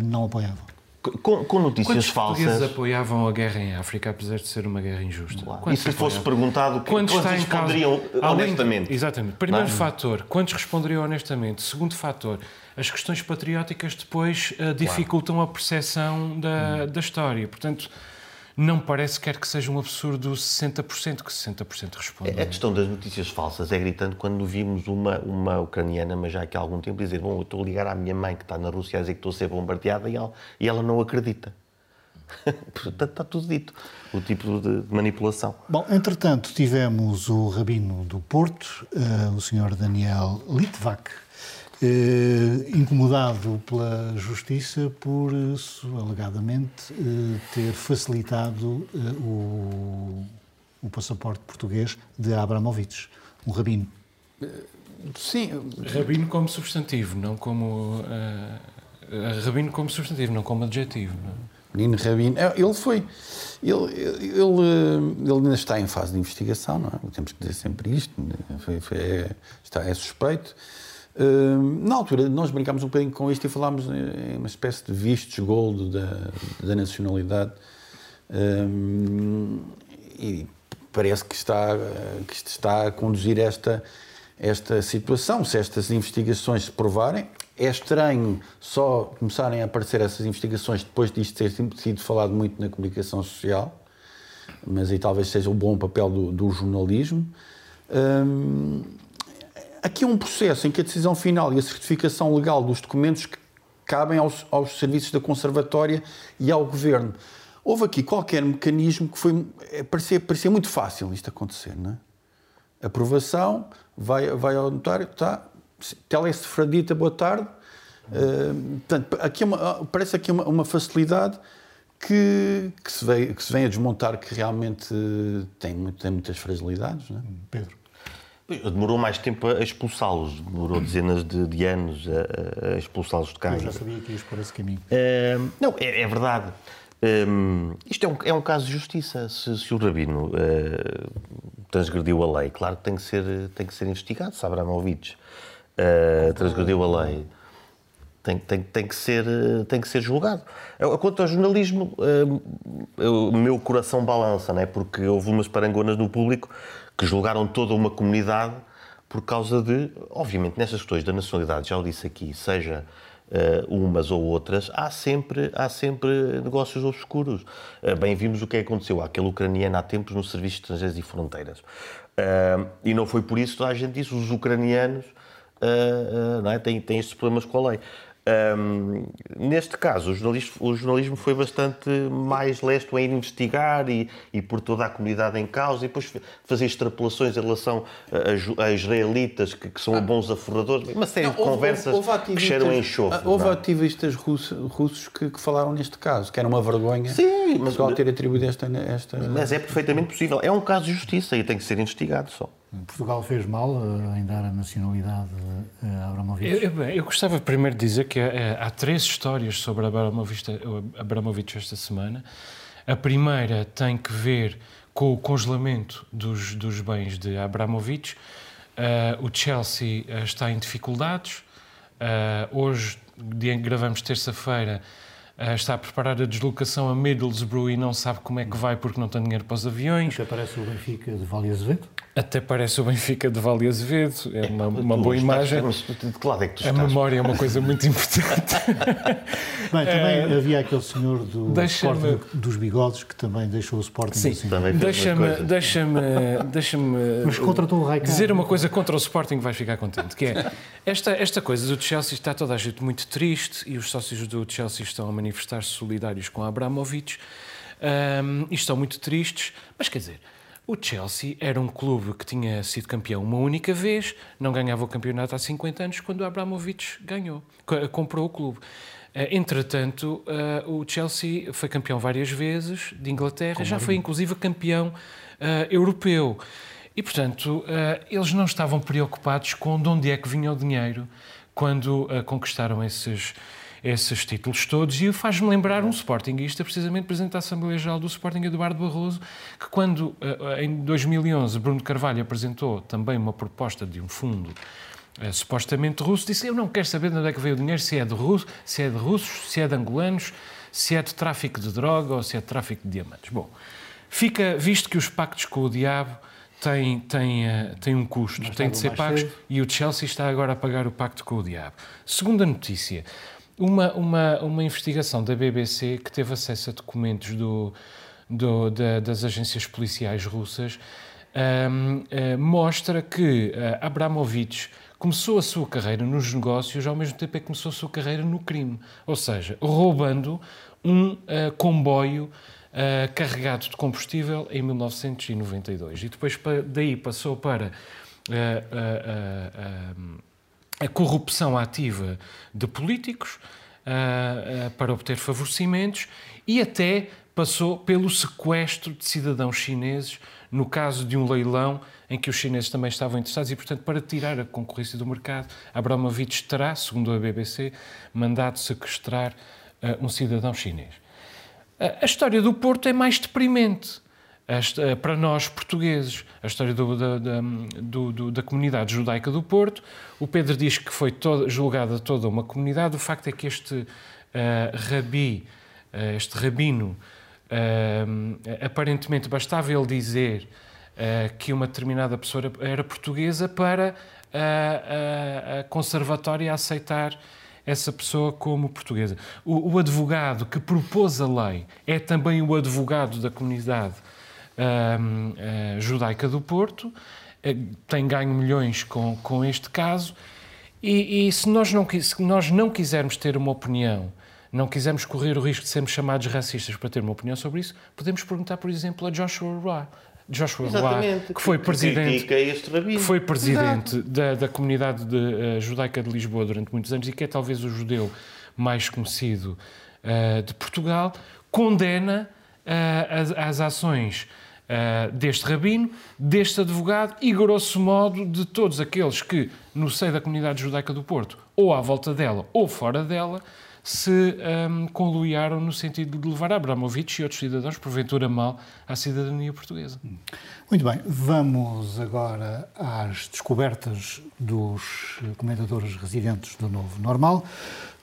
Speaker 1: não apoiavam.
Speaker 5: Com, com notícias
Speaker 3: Quantos portugueses
Speaker 5: falsas.
Speaker 3: apoiavam a guerra em África, apesar de ser uma guerra injusta?
Speaker 5: E
Speaker 3: Quantos
Speaker 5: se fosse
Speaker 3: apoiavam?
Speaker 5: perguntado, que-
Speaker 3: Quantos
Speaker 5: quantos
Speaker 3: causa?
Speaker 5: responderiam
Speaker 3: de-
Speaker 5: honestamente?
Speaker 3: exatamente. Primeiro
Speaker 5: Não é?
Speaker 3: fator, quantos responderiam honestamente? Segundo fator, as questões patrióticas depois eh, dificultam a percepção da, da história. Portanto, não parece quer que seja um absurdo 60%, que 60% respondem.
Speaker 5: A questão das notícias falsas é gritante quando vimos uma, uma ucraniana, mas já aqui há algum tempo, dizer: Bom, eu estou a ligar à minha mãe que está na Rússia a dizer que estou a ser bombardeada e ela, e ela não acredita. [LAUGHS] Portanto, está tudo dito. O tipo de manipulação.
Speaker 1: Bom, entretanto, tivemos o rabino do Porto, eh, o senhor Daniel Litvak, eh, incomodado pela justiça por, eh, alegadamente, eh, ter facilitado eh, o, o passaporte português de Abramovich, um rabino.
Speaker 4: Sim,
Speaker 3: Rabino como substantivo, não como. eh, eh, rabino como substantivo, não como adjetivo. não é?
Speaker 4: Menino Rabino, é, ele foi. Ele, ele, ele ainda está em fase de investigação, não é? Temos que dizer sempre isto. Foi, foi- é, está, é suspeito. Hum, na altura, nós brincámos um bocadinho com isto e falámos em uma espécie de vistos gold da, da nacionalidade. Hum, e parece que está, que está a conduzir esta, esta situação. Se estas investigações se provarem, é estranho só começarem a aparecer essas investigações depois disto ter sido falado muito na comunicação social, mas aí talvez seja o bom papel do, do jornalismo. Hum, aqui é um processo em que a decisão final e a certificação legal dos documentos cabem aos, aos serviços da Conservatória e ao Governo. Houve aqui qualquer mecanismo que foi. é, Parecia, parecia muito fácil isto acontecer, não é? Aprovação, vai, vai ao notário, está. Telesefradita, boa tarde. Uh, portanto, aqui é uma, parece aqui uma, uma facilidade que, que, se vem, que se vem a desmontar que realmente tem, tem muitas fragilidades. Não é?
Speaker 1: Pedro.
Speaker 5: Demorou mais tempo a expulsá-los, demorou dezenas de, de anos a, a- expulsá-los de
Speaker 1: Eu
Speaker 5: casa.
Speaker 1: já sabia que ias por esse caminho.
Speaker 5: Hum, não, é, é verdade. Hum, isto é um, é um caso de justiça. Se, se o Rabino eh, transgrediu a lei, claro que tem que ser, tem que ser investigado. Se Abramovich eh, transgrediu a lei, tem, tem, tem, que ser, tem que ser julgado. Eh, Quanto ao jornalismo, eh, o meu coração balança, não é? porque houve umas parangonas no público que julgaram toda uma comunidade por causa de, obviamente, nestas questões da nacionalidade, já o disse aqui, seja eh, umas ou outras, há sempre, há sempre negócios obscuros. Eh, bem, vimos o que aconteceu àquele ucraniano há tempos no Serviço de Estrangeiros e Fronteiras. Eh, e não foi por isso que toda a gente disse, os ucranianos uh, uh, não é? têm, têm estes problemas com a lei. Um, neste caso, o jornalismo, o jornalismo foi bastante mais lesto em investigar e, e por toda a comunidade em causa e depois fazer extrapolações em relação a, a israelitas que, que são bons aforradores. Uma série de
Speaker 4: Não, houve-
Speaker 5: conversas
Speaker 4: houve- houve
Speaker 5: que cheiram a
Speaker 4: ativistas-
Speaker 5: enxofre.
Speaker 4: Houve
Speaker 5: não é?
Speaker 4: ativistas russos, russos que, que falaram neste caso, que era uma vergonha
Speaker 5: Sim, mas-
Speaker 4: ter atribuído esta. esta...
Speaker 5: Mas é perfeitamente possível. É um caso de justiça e tem que ser investigado só.
Speaker 1: Portugal fez mal eh, em dar a nacionalidade eh, a Abramovich.
Speaker 3: Eu, eu- eu gostava primeiro de dizer que eh, há três histórias sobre Abramovich, Abramovich esta semana. A primeira tem que ver com o congelamento dos, dos bens de Abramovich. Eh, o Chelsea está em dificuldades. Eh, hoje, dia em que gravamos terça-feira, eh, está a preparar a deslocação a Middlesbrough e não sabe como é que vai porque não tem dinheiro para os aviões.
Speaker 1: Até parece o Benfica de Vale Azevedo.
Speaker 3: Até parece o Benfica de Vale Azevedo. É uma, uma
Speaker 5: Tu
Speaker 3: boa imagem.
Speaker 5: Mas de que lado é que tu
Speaker 3: A
Speaker 5: estás?
Speaker 3: memória é uma coisa muito [LAUGHS] importante.
Speaker 1: Bem, também havia aquele senhor do Sporting dos bigodes que também deixou o Sporting
Speaker 3: Sim,
Speaker 1: assim.
Speaker 5: Também
Speaker 3: deixa-me deixa-me [LAUGHS] deixa-me
Speaker 1: Mas contratou o Raikkonen.
Speaker 3: dizer uma coisa contra o Sporting que vai ficar contente, que é esta, esta coisa do Chelsea está toda a gente muito triste e os sócios do Chelsea estão a manifestar-se solidários com Abramovich Ahm, e estão muito tristes, mas quer dizer, O Chelsea era um clube que tinha sido campeão uma única vez, não ganhava o campeonato há 50 anos, quando o Abramovich ganhou, comprou o clube. Eh, entretanto, eh, o Chelsea foi campeão várias vezes de Inglaterra, Como já foi inclusive campeão europeu. E, portanto, eles não estavam preocupados com de onde é que vinha o dinheiro quando conquistaram esses, esses títulos todos. E faz-me lembrar um Sportingista, precisamente Presidente da Assembleia Geral do Sporting, Eduardo Barroso, que quando, em 2011, Bruno Carvalho apresentou também uma proposta de um fundo supostamente russo, disse: Eu não quero saber de onde é que veio o dinheiro, se é de, russo, se é de russos, se é de angolanos, se é de tráfico de droga ou se é de tráfico de diamantes. Bom, fica visto que os pactos com o diabo têm, têm, têm um custo, têm de ser pagos cedo. e o Chelsea está agora a pagar o pacto com o diabo. Segunda notícia. Uma, uma, uma investigação da BBC que teve acesso a documentos do, do, da, das agências policiais russas um, uh, eh, mostra que uh, Abramovich começou a sua carreira nos negócios ao mesmo tempo que começou a sua carreira no crime. Ou seja, roubando um uh, comboio uh, carregado de combustível em 1992. E depois daí passou para uh, a corrupção ativa de políticos para obter favorecimentos e até passou pelo sequestro de cidadãos chineses no caso de um leilão em que os chineses também estavam interessados e, portanto, para tirar a concorrência do mercado, Abramovich terá, segundo a BBC, mandado sequestrar uh, um cidadão chinês. A história do Porto é mais deprimente esta, para nós portugueses. A história do, da, da, do, da, comunidade judaica do Porto. O Pedro diz que foi julgada toda uma comunidade. O facto é que este uh, rabi, uh, este rabino, uh, aparentemente bastava ele dizer que uma determinada pessoa era portuguesa para a, a, a conservatória aceitar essa pessoa como portuguesa. O, o advogado que propôs a lei é também o advogado da comunidade uh, judaica do Porto, uh, tem ganho milhões com, com este caso, e, e se, nós não, se nós não quisermos ter uma opinião não quisermos correr o risco de sermos chamados racistas para ter uma opinião sobre isso, podemos perguntar, por exemplo, a Joshua Roy, Joshua Roy, que foi presidente, que foi presidente da, da comunidade de, uh, judaica de Lisboa durante muitos anos e que é talvez o judeu mais conhecido uh, de Portugal, condena uh, as, as, ações deste rabino, deste advogado e, grosso modo, de todos aqueles que, no seio da comunidade judaica do Porto, ou à volta dela ou fora dela, se um, conluiaram no sentido de levar Abramovich e outros cidadãos, porventura mal, à cidadania portuguesa.
Speaker 1: Muito bem, vamos agora às descobertas dos comentadores residentes do Novo Normal.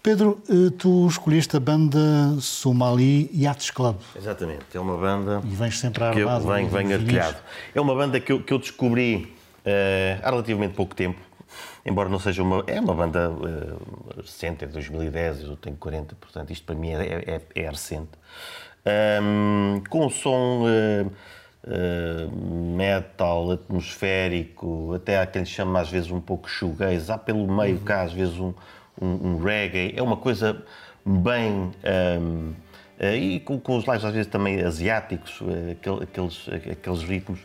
Speaker 1: Pedro, eh, tu escolheste a banda Somali Yachts Club.
Speaker 5: Exatamente, é uma banda.
Speaker 1: E vens sempre armado.
Speaker 5: Que eu venho, venho artilhado. É uma banda que eu, que eu descobri uh, há relativamente pouco tempo embora não seja uma. É uma banda uh, recente, é de 2010, eu tenho 40, portanto isto para mim é, é, é recente. Um, com um som uh, uh, metal, atmosférico, até há quem chama às vezes um pouco shoegaze, há pelo meio uhum. cá às vezes um, um, um, reggae, é uma coisa bem. Um, e com, com, os lives às vezes também asiáticos, aqueles, aqueles ritmos,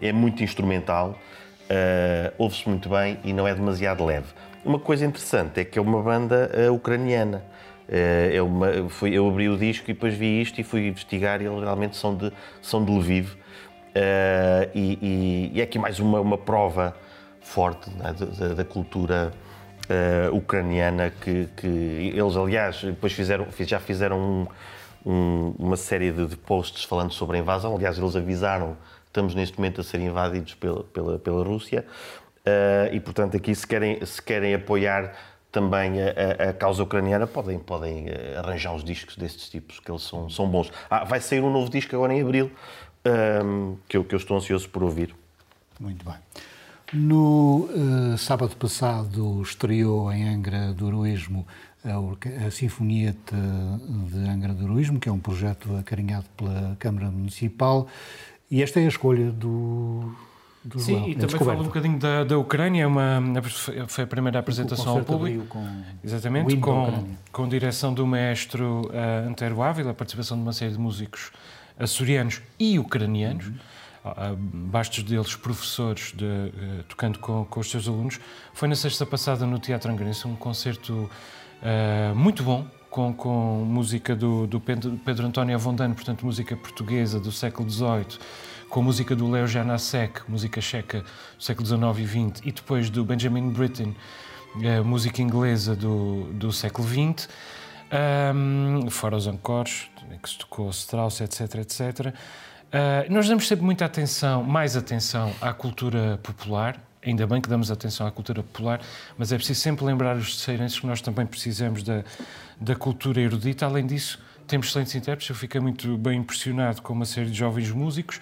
Speaker 5: é muito instrumental uh, ouve-se muito bem e não é demasiado leve. Uma coisa interessante é que é uma banda uh, ucraniana. Uh, é uma, eu abri o disco e depois vi isto e fui investigar e eles realmente são de, são de Lviv. E, e, e, é aqui mais uma, uma prova forte né, da, da, cultura ucraniana que, que, eles, aliás, depois fizeram, já fizeram um, um, uma série de, de posts falando sobre a invasão. Aliás, eles avisaram estamos neste momento a ser invadidos pela, pela, pela Rússia uh, e, portanto, aqui se querem, se querem apoiar também a, a, causa ucraniana, podem, podem eh, arranjar uns discos destes tipos, que eles são, são bons. Ah, vai sair um novo disco agora em Abril, um, ehm, que, eu, que eu estou ansioso por ouvir.
Speaker 1: Muito bem. No uh, sábado passado estreou em Angra do Heroísmo a, a Sinfonieta de Angra do Heroísmo, que é um projeto acarinhado pela Câmara Municipal e esta é a escolha do,
Speaker 3: do Sim, e também fala um bocadinho da, da Ucrânia, é uma, foi a primeira apresentação ao público.
Speaker 1: Com
Speaker 3: Exatamente, com, com direção do maestro uh, Antero Ávila, a participação de uma série de músicos açorianos e ucranianos. Uhum. Bastos deles professores de, uh, tocando com, com, os seus alunos. Foi na sexta passada no Teatro Angrense, um concerto uh, muito bom, com, com música do, do Pedro, António Avondano, portanto música portuguesa do século XVIII, com música do Leo Janacek, música checa do século XIX e XX, e depois do Benjamin Britten, uh, música inglesa do, do século XX, um, fora os encores, que se tocou Strauss, etc, etc. Uh, nós damos sempre muita atenção, mais atenção à cultura popular, ainda bem que damos atenção à cultura popular, mas é preciso sempre lembrar os terceirenses que nós também precisamos da, da cultura erudita. Além disso, temos excelentes intérpretes. Eu fiquei muito bem impressionado com uma série de jovens músicos,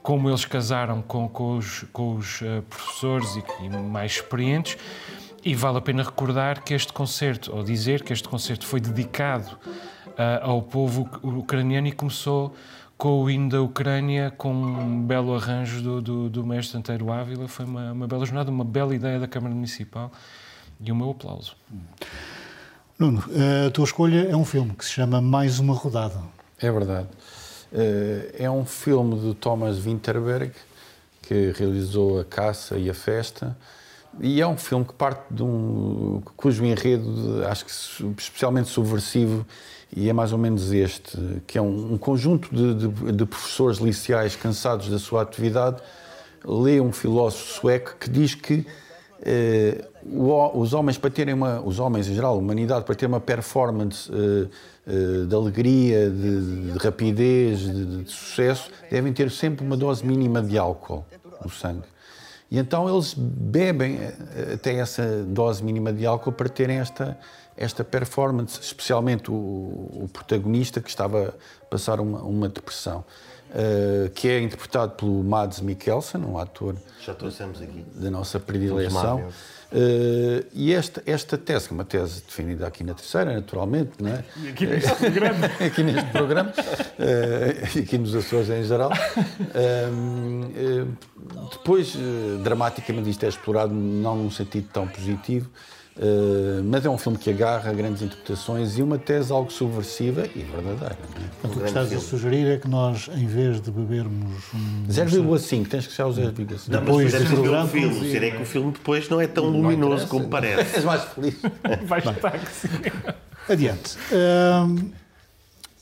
Speaker 3: como eles casaram com, com os, com os uh, professores e, e mais experientes. E vale a pena recordar que este concerto, ou dizer que este concerto foi dedicado uh, ao povo ucraniano e começou com o hino da Ucrânia, com um belo arranjo do, do, do mestre Anteiro Ávila. Foi uma, uma, bela jornada, uma bela ideia da Câmara Municipal e o meu aplauso.
Speaker 1: Nuno, a tua escolha é um filme que se chama Mais uma Rodada.
Speaker 4: É verdade. Eh, é um filme de Thomas Winterberg, que realizou A Caça e a Festa, e é um filme que parte de um cujo enredo, acho que especialmente subversivo, e é mais ou menos este, que é um, um conjunto de, de, de, professores liceais cansados da sua atividade, lê um filósofo sueco que diz que eh, os homens para terem uma, os homens em geral, a humanidade para ter uma performance eh, eh, de alegria, de, de rapidez, de, de, sucesso, devem ter sempre uma dose mínima de álcool no sangue. E então eles bebem eh, até essa dose mínima de álcool para terem esta, esta performance, especialmente o, o protagonista que estava a passar uma, uma depressão, uh, que é interpretado pelo Mads Mikkelsen, um ator
Speaker 5: Já trouxemos aqui.
Speaker 4: da nossa predileção. Uh, e esta, esta tese, que é uma tese definida aqui na terceira, naturalmente, não é?
Speaker 3: E aqui neste programa. [LAUGHS]
Speaker 4: aqui neste programa, uh, e aqui nos Açores em geral. Uh, depois, dramaticamente, isto é explorado não num sentido tão positivo, Uh, mas é um filme que agarra grandes interpretações e uma tese algo subversiva e verdadeira.
Speaker 1: É? Portanto, o que estás a sugerir é que nós, em vez de bebermos um...
Speaker 4: 0,5, tens que ser o 0,5.
Speaker 5: Depois do programa... O filme, é que o filme depois não é tão não luminoso como parece. [LAUGHS]
Speaker 4: És mais feliz.
Speaker 3: Vais estar que sim.
Speaker 1: Adiante. Uh,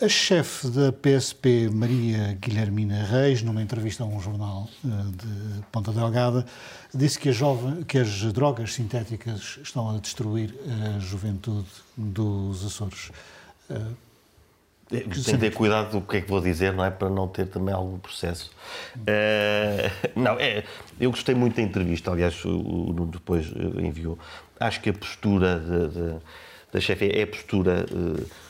Speaker 1: a chefe da PSP, Maria Guilhermina Reis, numa entrevista a um jornal uh, de Ponta Delgada, disse que, jovem, que, as drogas sintéticas estão a destruir a juventude dos Açores.
Speaker 5: Tenho que ter cuidado do que é que vou dizer, não é? Para não ter também algum processo. Uh, [LAUGHS] não, é, eu gostei muito da entrevista, aliás, o Nuno depois enviou. Acho que a postura de, de, da chefe é a postura uh,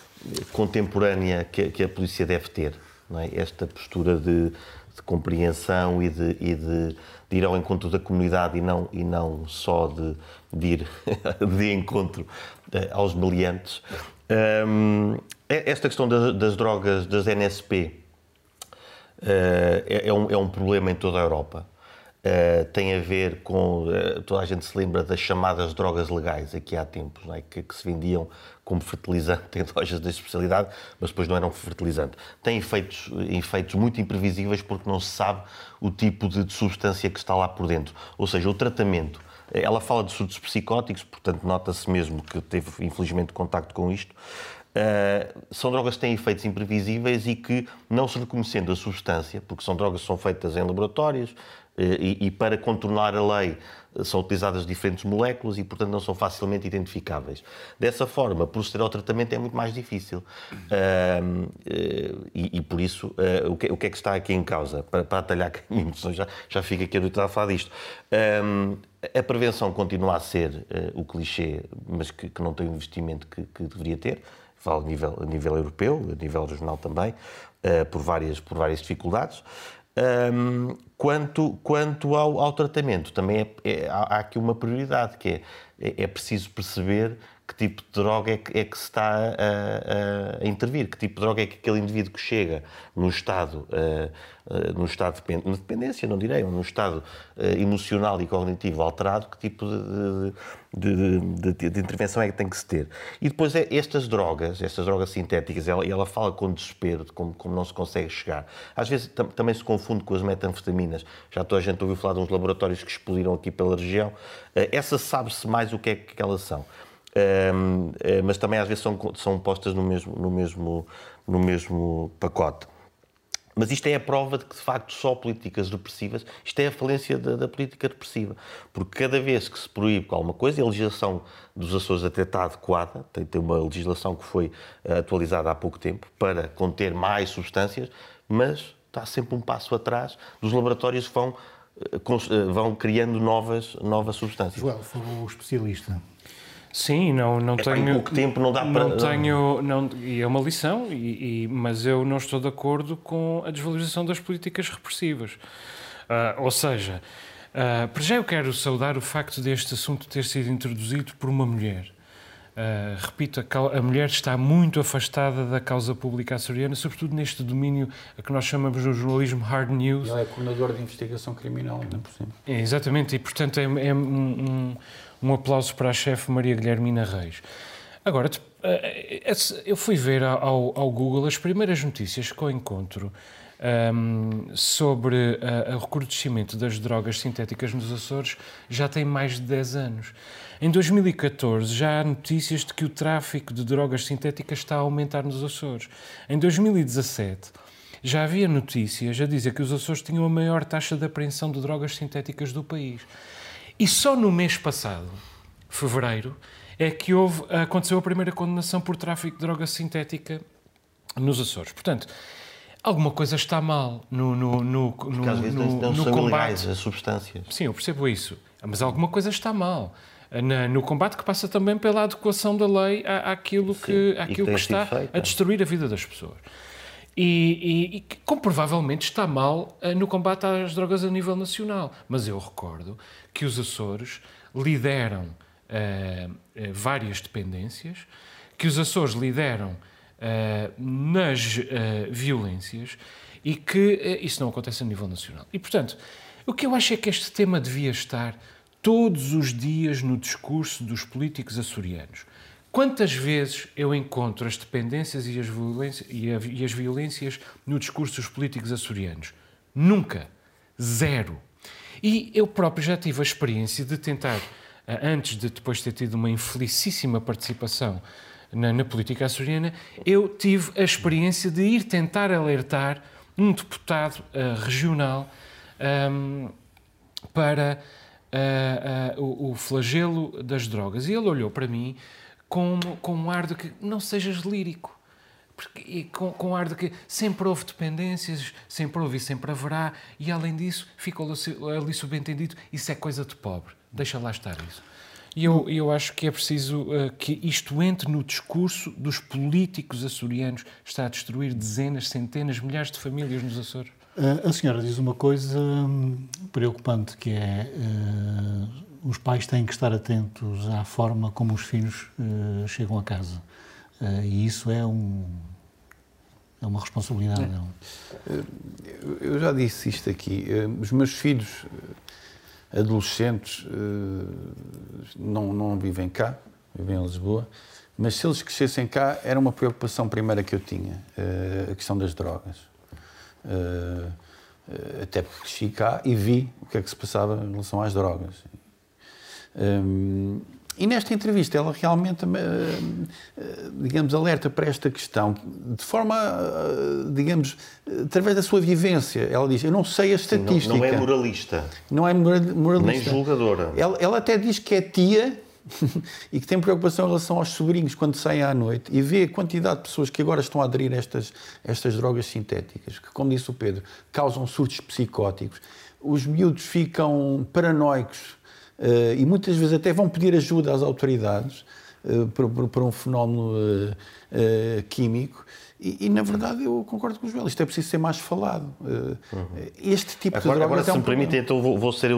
Speaker 5: contemporânea que, que, a polícia deve ter, é? Esta postura de, de compreensão e de, e de de ir ao encontro da comunidade e não, e não só de, de ir [LAUGHS] de encontro eh, aos meliantes. Um, é, esta questão das, das drogas, das NSP, uh, eh, é, é, um, é um problema em toda a Europa. Uh, tem a ver com. Uh, toda a gente se lembra das chamadas drogas legais, aqui há tempos, é? que, que, se vendiam como fertilizante [LAUGHS] em lojas da especialidade, mas depois não eram fertilizante. Tem efeitos, efeitos muito imprevisíveis porque não se sabe o tipo de substância que está lá por dentro. Ou seja, o tratamento. Ela fala de surtos psicóticos, portanto, nota-se mesmo que teve, infelizmente, contacto com isto. Uh, são drogas que têm efeitos imprevisíveis e que, não se reconhecendo a substância, porque são drogas que são feitas em laboratórios, e, e, para contornar a lei são utilizadas diferentes moléculas e, portanto, não são facilmente identificáveis. Dessa forma, proceder ao tratamento é muito mais difícil. Uh, e, e, por isso, uh, o, que, o, que, é que está aqui em causa? Para, para atalhar [LAUGHS] caminhos, já, já fica aqui a a falar disto. a prevenção continua a ser o clichê, mas que, que, não tem o investimento que, que deveria ter. Falo a nível, a nível europeu, a nível regional também, por, várias, por várias dificuldades. Um, quanto quanto ao, ao tratamento, também é, é, há aqui uma prioridade, que é, é, é preciso perceber que tipo de droga é que, é que se está a, a, a, intervir, que tipo de droga é que aquele indivíduo que chega num estado, uh, uh, num estado de dependência, não direi, num estado uh, emocional e cognitivo alterado, que tipo de, de, de, de, intervenção é que tem que se ter. E depois é, estas drogas, estas drogas sintéticas, ela, ela fala com desespero de como, como não se consegue chegar. Às vezes tam, também se confunde com as metanfetaminas. Já toda a gente ouviu falar de uns laboratórios que explodiram aqui pela região. essa sabe-se mais o que é que elas são. Eh, mas também às vezes são, são postas no mesmo, no, mesmo, no mesmo pacote. Mas isto é a prova de que, de facto, só políticas repressivas, isto é a falência da, da, política repressiva. Porque cada vez que se proíbe alguma coisa, a legislação dos Açores até está adequada, tem, tem uma legislação que foi eh, atualizada há pouco tempo para conter mais substâncias, mas está sempre um passo atrás dos laboratórios que vão, eh, vão criando novas, novas substâncias.
Speaker 1: Joel, o especialista.
Speaker 3: Sim, não, não
Speaker 5: é,
Speaker 3: tenho.
Speaker 5: Em pouco tempo não dá para.
Speaker 3: Não tenho. Não, e é uma lição, e, e, mas eu não estou de acordo com a desvalorização das políticas repressivas. Uh, ou seja, uh, para já eu quero saudar o facto deste assunto ter sido introduzido por uma mulher. Uh, repito, a, a, mulher está muito afastada da causa pública açoriana, sobretudo neste domínio a que nós chamamos de jornalismo hard news.
Speaker 4: Ela é coordenador de investigação criminal, ainda por cima.
Speaker 3: É, exatamente, e portanto é, é um, um um aplauso para a chefe Maria Guilhermina Reis. Agora, eh, eu fui ver ao, ao Google as primeiras notícias que eu encontro um, sobre o recrudescimento das drogas sintéticas nos Açores já tem mais de 10 anos. Em 2014 já há notícias de que o tráfico de drogas sintéticas está a aumentar nos Açores. Em 2017 já havia notícias a dizer que os Açores tinham a maior taxa de apreensão de drogas sintéticas do país. E só no mês passado, fevereiro, é que houve, aconteceu a primeira condenação por tráfico de droga sintética nos Açores. Portanto, alguma coisa está mal no, no, no,
Speaker 5: Porque às vezes no, não, no são combate. as substâncias.
Speaker 3: Sim, eu percebo isso. Mas alguma coisa está mal. Na, no combate que passa também pela adequação da lei à, àquilo, Sim, que, àquilo que, que está a destruir a vida das pessoas e, e, e que comprovavelmente está mal uh, no combate às drogas a nível nacional. Mas eu recordo que os Açores lideram uh, várias dependências, que os Açores lideram nas violências e que isso não acontece a nível nacional. E, portanto, o que eu acho é que este tema devia estar todos os dias no discurso dos políticos açorianos. Quantas vezes eu encontro as dependências e as, violências, e, as violências no discurso dos políticos açorianos? Nunca. Zero. E eu próprio já tive a experiência de tentar, eh, antes de depois ter tido uma infelicíssima participação na, na política açoriana, eu tive a experiência de ir tentar alertar um deputado uh, regional um, ehm, para uh, uh, o, o flagelo das drogas. E ele olhou para mim com, com um ar de que não sejas lírico. Porque, e com, com um ar de que sempre houve dependências, sempre houve e sempre haverá, e além disso ficou ali subentendido: isso é coisa de pobre, deixa lá estar isso. E eu, eu acho que é preciso uh, que isto entre no discurso dos políticos açorianos. Está a destruir dezenas, centenas, milhares de famílias nos Açores.
Speaker 1: Uh, a senhora diz uma coisa hum, preocupante, que é uh, os pais têm que estar atentos à forma como os filhos uh, chegam a casa. Uh, e isso é, um, é uma responsabilidade. É.
Speaker 4: Eu já disse isto aqui. Os meus filhos adolescentes não, não vivem cá, vivem em Lisboa, mas se eles crescessem cá, era uma preocupação primeira que eu tinha, a questão das drogas. Até porque cresci cá e vi o que é que se passava em relação às drogas. Um, e nesta entrevista ela realmente, digamos, alerta para esta questão de forma, digamos, através da sua vivência. Ela diz: Eu não sei a estatística.
Speaker 5: Não, não é moralista.
Speaker 4: Não é moralista.
Speaker 5: Nem julgadora.
Speaker 4: Ela, ela até diz que é tia [LAUGHS] e que tem preocupação em relação aos sobrinhos quando saem à noite e vê a quantidade de pessoas que agora estão a aderir a estas, estas drogas sintéticas, que, como disse o Pedro, causam surtos psicóticos. Os miúdos ficam paranoicos e muitas vezes até vão pedir ajuda às autoridades uh, para, um fenómeno uh, químico. E, e, na verdade, eu concordo com o Joel, isto é preciso ser mais falado. Uhum. Este tipo
Speaker 5: agora,
Speaker 4: de.
Speaker 5: Agora,
Speaker 4: é
Speaker 5: se
Speaker 4: um
Speaker 5: me permitem, então vou, vou ser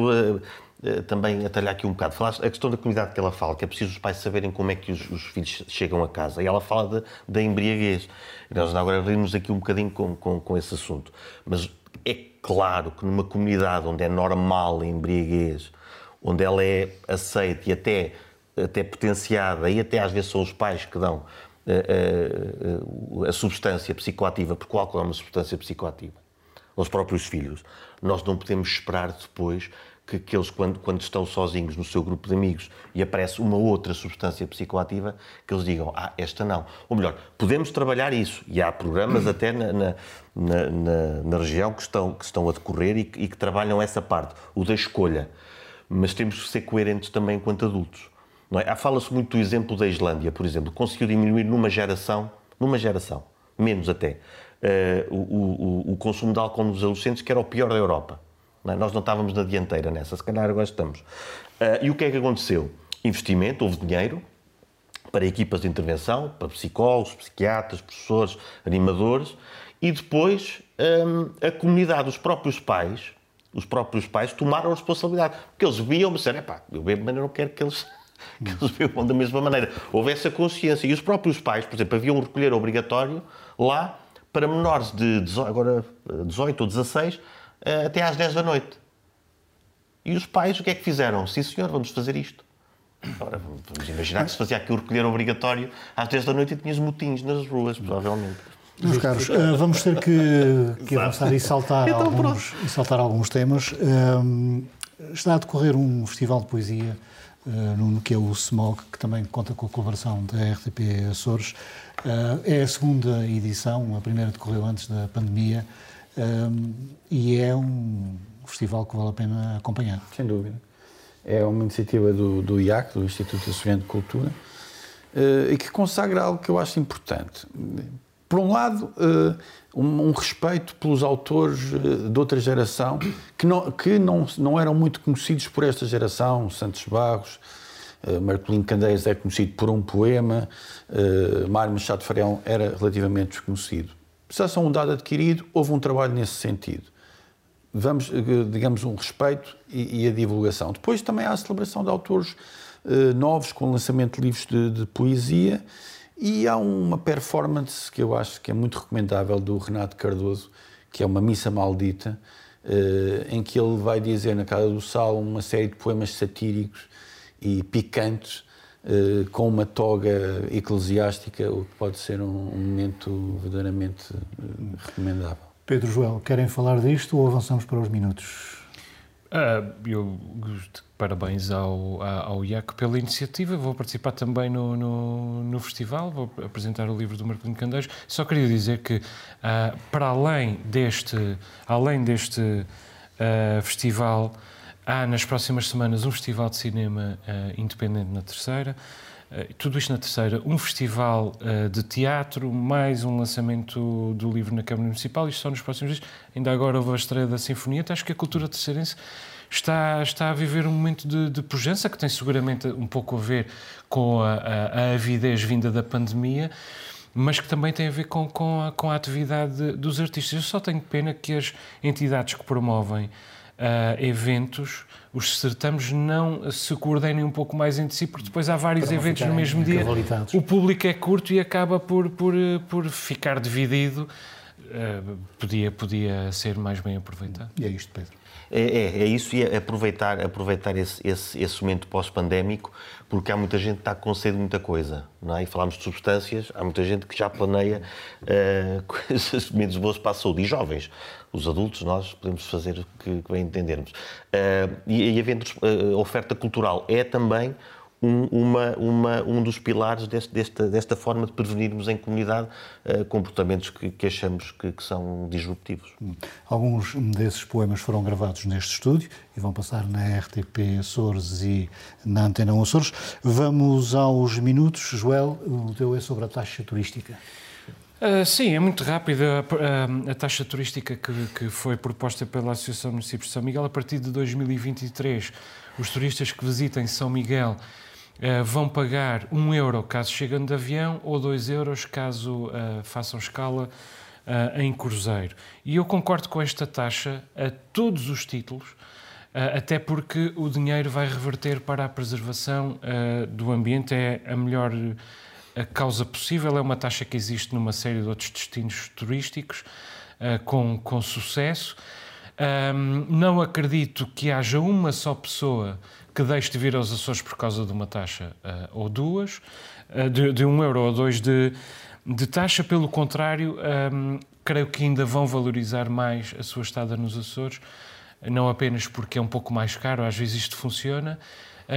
Speaker 5: eu também atalhar aqui um bocado. Falaste a questão da comunidade que ela fala, que é preciso os pais saberem como é que os, os filhos chegam a casa. E ela fala da embriaguez. E nós agora rimos aqui um bocadinho com, com, com esse assunto. Mas é claro que numa comunidade onde é normal a embriaguez, onde ela é aceita e até, até potenciada, e até às vezes são os pais que dão a, eh, a, eh, a substância psicoativa, porque o álcool é uma substância psicoativa, aos próprios filhos, nós não podemos esperar depois que, que eles, quando, quando estão sozinhos no seu grupo de amigos e aparece uma outra substância psicoativa, que eles digam, ah, esta não. Ou melhor, podemos trabalhar isso, e há programas [CLEARS THROAT] até na, na, na, na região que estão, que estão a decorrer e que, e que trabalham essa parte, o da escolha. Mas temos que ser coerentes também enquanto adultos. Não é? Fala-se muito do exemplo da Islândia, por exemplo, conseguiu diminuir numa geração, numa geração, menos até, uh, o, o, o, consumo de álcool nos adolescentes, que era o pior da Europa. Não é? Nós não estávamos na dianteira nessa, se calhar agora estamos. Uh, e o que é que aconteceu? Investimento, houve dinheiro para equipas de intervenção, para psicólogos, psiquiatras, professores, animadores, e depois um, a comunidade, os próprios pais, os próprios pais tomaram a responsabilidade. Porque eles viam, mas disseram, pá, eu bebo, mas eu não quero que eles, [LAUGHS] que eles bebam da mesma maneira. Houve essa consciência. E os próprios pais, por exemplo, haviam um recolher obrigatório lá para menores de 18, agora 18 ou 16 eh, até às 10 da noite. E os pais o que é que fizeram? Sim, senhor, vamos fazer isto. Agora, vamos imaginar que se fazia aqui o recolher obrigatório às 10 da noite e tinhas motins nas ruas, provavelmente.
Speaker 1: Meus caros, uh, vamos ter que, que avançar e saltar, então, alguns, e saltar alguns temas. Uh, está a decorrer um festival de poesia uh, no que é o SMOG, que também conta com a colaboração da RTP Açores. é a segunda edição, a primeira decorreu antes da pandemia e é um festival que vale a pena acompanhar.
Speaker 4: Sem dúvida. É uma iniciativa do, do IAC, do Instituto Açoriano de Cultura, e que consagra algo que eu acho importante por um lado, eh, um, respeito pelos autores eh, de outra geração que não, que não, não eram muito conhecidos por esta geração, Santos Barros, eh, Marcolino Candeias é conhecido por um poema, Mário Machado Farel era relativamente desconhecido. Se são um dado adquirido, houve um trabalho nesse sentido. Vamos, digamos, um respeito e, e a divulgação. Depois também há a celebração de autores novos com lançamento de livros de, de poesia e há uma performance que eu acho que é muito recomendável do Renato Cardoso, que é uma missa maldita, eh, em que ele vai dizer na Casa do Sal uma série de poemas satíricos e picantes, eh, com uma toga eclesiástica, o que pode ser um momento verdadeiramente eh, recomendável.
Speaker 1: Pedro Joel, querem falar disto ou avançamos para os minutos?
Speaker 3: Uh, eu parabéns ao, ao IAC pela iniciativa. Vou participar também no, no, no, festival, vou apresentar o livro do Marcolino Candeiros. Só queria dizer que, uh, para além deste, além deste uh, festival, há nas próximas semanas um festival de cinema independente na Terceira. Uh, tudo isto na terceira, um festival uh, de teatro, mais um lançamento do livro na Câmara Municipal, isto só nos próximos dias. Ainda agora houve a estreia da Sinfonia, acho que a cultura terceirense está, está a viver um momento de, de pujança que tem seguramente um pouco a ver com a, a, a avidez vinda da pandemia mas que também tem a ver com, com, a, com a atividade dos artistas. Eu só tenho pena que as entidades que promovem uh, eventos os certames não se coordenem um pouco mais entre si, porque depois há vários eventos no mesmo dia. O público é curto e acaba por, por, por ficar dividido. Uh, podia, podia ser mais bem aproveitado.
Speaker 1: E é isto, Pedro.
Speaker 5: É, é, é, isso e é aproveitar, aproveitar esse, esse, esse momento pós-pandémico, porque há muita gente que está com sede de muita coisa, não é? E falámos de substâncias, há muita gente que já planeia uh, [LAUGHS] coisas menos boas para a saúde. E jovens, os adultos, nós podemos fazer o que, bem entendermos. Uh, e, e havendo uh, oferta cultural é também um, uma, uma, um dos pilares deste, desta, desta forma de prevenirmos em comunidade uh, comportamentos que, que achamos que, que, são disruptivos.
Speaker 1: Alguns desses poemas foram gravados neste estúdio e vão passar na RTP Açores e na Antena Açores. Vamos aos minutos. Joel, o teu é sobre a taxa turística.
Speaker 3: Uh, sim, é muito rápida a, a, a taxa turística que, que, foi proposta pela Associação Municípios de São Miguel. A partir de 2023, os turistas que visitem São Miguel uh, vão pagar 1 um euro caso cheguem de avião ou 2 euros caso uh, façam escala em cruzeiro. E eu concordo com esta taxa a todos os títulos, até porque o dinheiro vai reverter para a preservação do ambiente, é a melhor a causa possível, é uma taxa que existe numa série de outros destinos turísticos com, com sucesso. Um, não acredito que haja uma só pessoa que deixe de vir aos Açores por causa de uma taxa uh, ou duas, uh, de, de, um euro ou dois de, de taxa. Pelo contrário, um, creio que ainda vão valorizar mais a sua estada nos Açores, não apenas porque é um pouco mais caro, às vezes isto funciona,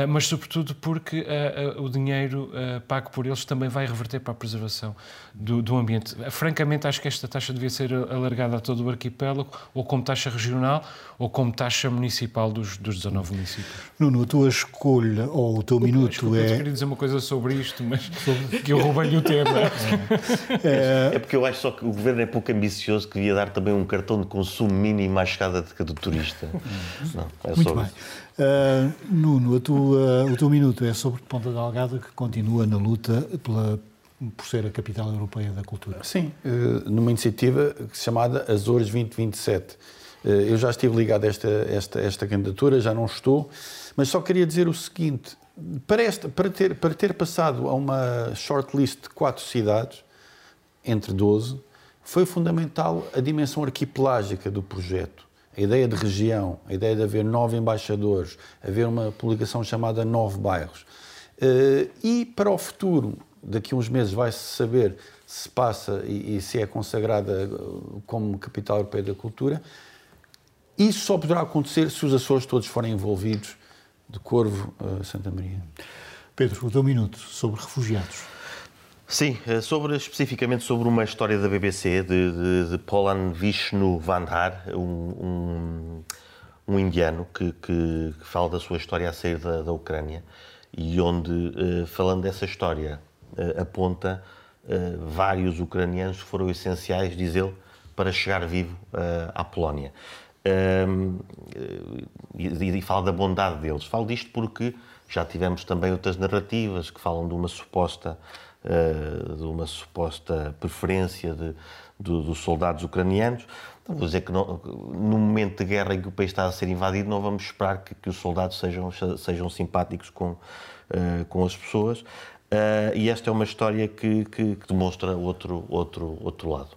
Speaker 3: mas sobretudo porque eh, eh, o dinheiro pago por eles também vai reverter para a preservação do, do, ambiente. Francamente, acho que esta taxa devia ser alargada a todo o arquipélago, ou como taxa regional, ou como taxa municipal dos, dos 19 municípios.
Speaker 1: Nuno, a tua escolha, ou o teu minuto
Speaker 3: Desculpa,
Speaker 1: é...
Speaker 3: Eu queria dizer uma coisa sobre isto, mas que eu roubei-lhe o tema. [LAUGHS]
Speaker 5: É... é... porque eu acho só que o governo é pouco ambicioso, que devia dar também um cartão de consumo mínimo à chegada do turista.
Speaker 1: Não, é Muito bem. Uh, Nuno, tua, o teu minuto é sobre Ponta Delgada, que continua na luta pela, por ser a capital europeia da cultura.
Speaker 4: Sim, uh, numa iniciativa chamada Azores 2027. Uh, eu já estive ligado a esta, esta, esta candidatura, já não estou, mas só queria dizer o seguinte: para, esta, para, ter, para ter passado a uma shortlist de quatro cidades, entre 12, foi fundamental a dimensão arquipelágica do projeto a ideia de região, a ideia de haver nove embaixadores, haver uma publicação chamada Nove Bairros. Eh, e para o futuro, daqui a uns meses vai-se saber se passa e, se é consagrada eh, como capital europeia da cultura. Isso só poderá acontecer se os Açores todos forem envolvidos de Corvo a Santa Maria.
Speaker 1: Pedro, o teu minuto sobre refugiados.
Speaker 5: Sim, eh, sobre, especificamente sobre uma história da BBC de, de, de Polan Vishnu Vandhar, um, um, um indiano que, que, que, fala da sua história a sair da, da Ucrânia e onde, eh, falando dessa história, eh, aponta vários ucranianos que foram essenciais, diz ele, para chegar vivo à Polónia. E, e fala da bondade deles. Falo disto porque já tivemos também outras narrativas que falam de uma suposta uh, de uma suposta preferência de, de, dos soldados ucranianos. Não vou dizer que não, no momento de guerra em que o país está a ser invadido, não vamos esperar que, que os soldados sejam, sejam simpáticos com, uh, com as pessoas. Uh, e esta é uma história que, que, que, demonstra outro, outro, outro lado.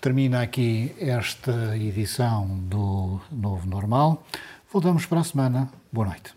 Speaker 1: Termina aqui esta edição do Novo Normal. Voltamos para a semana. Boa noite.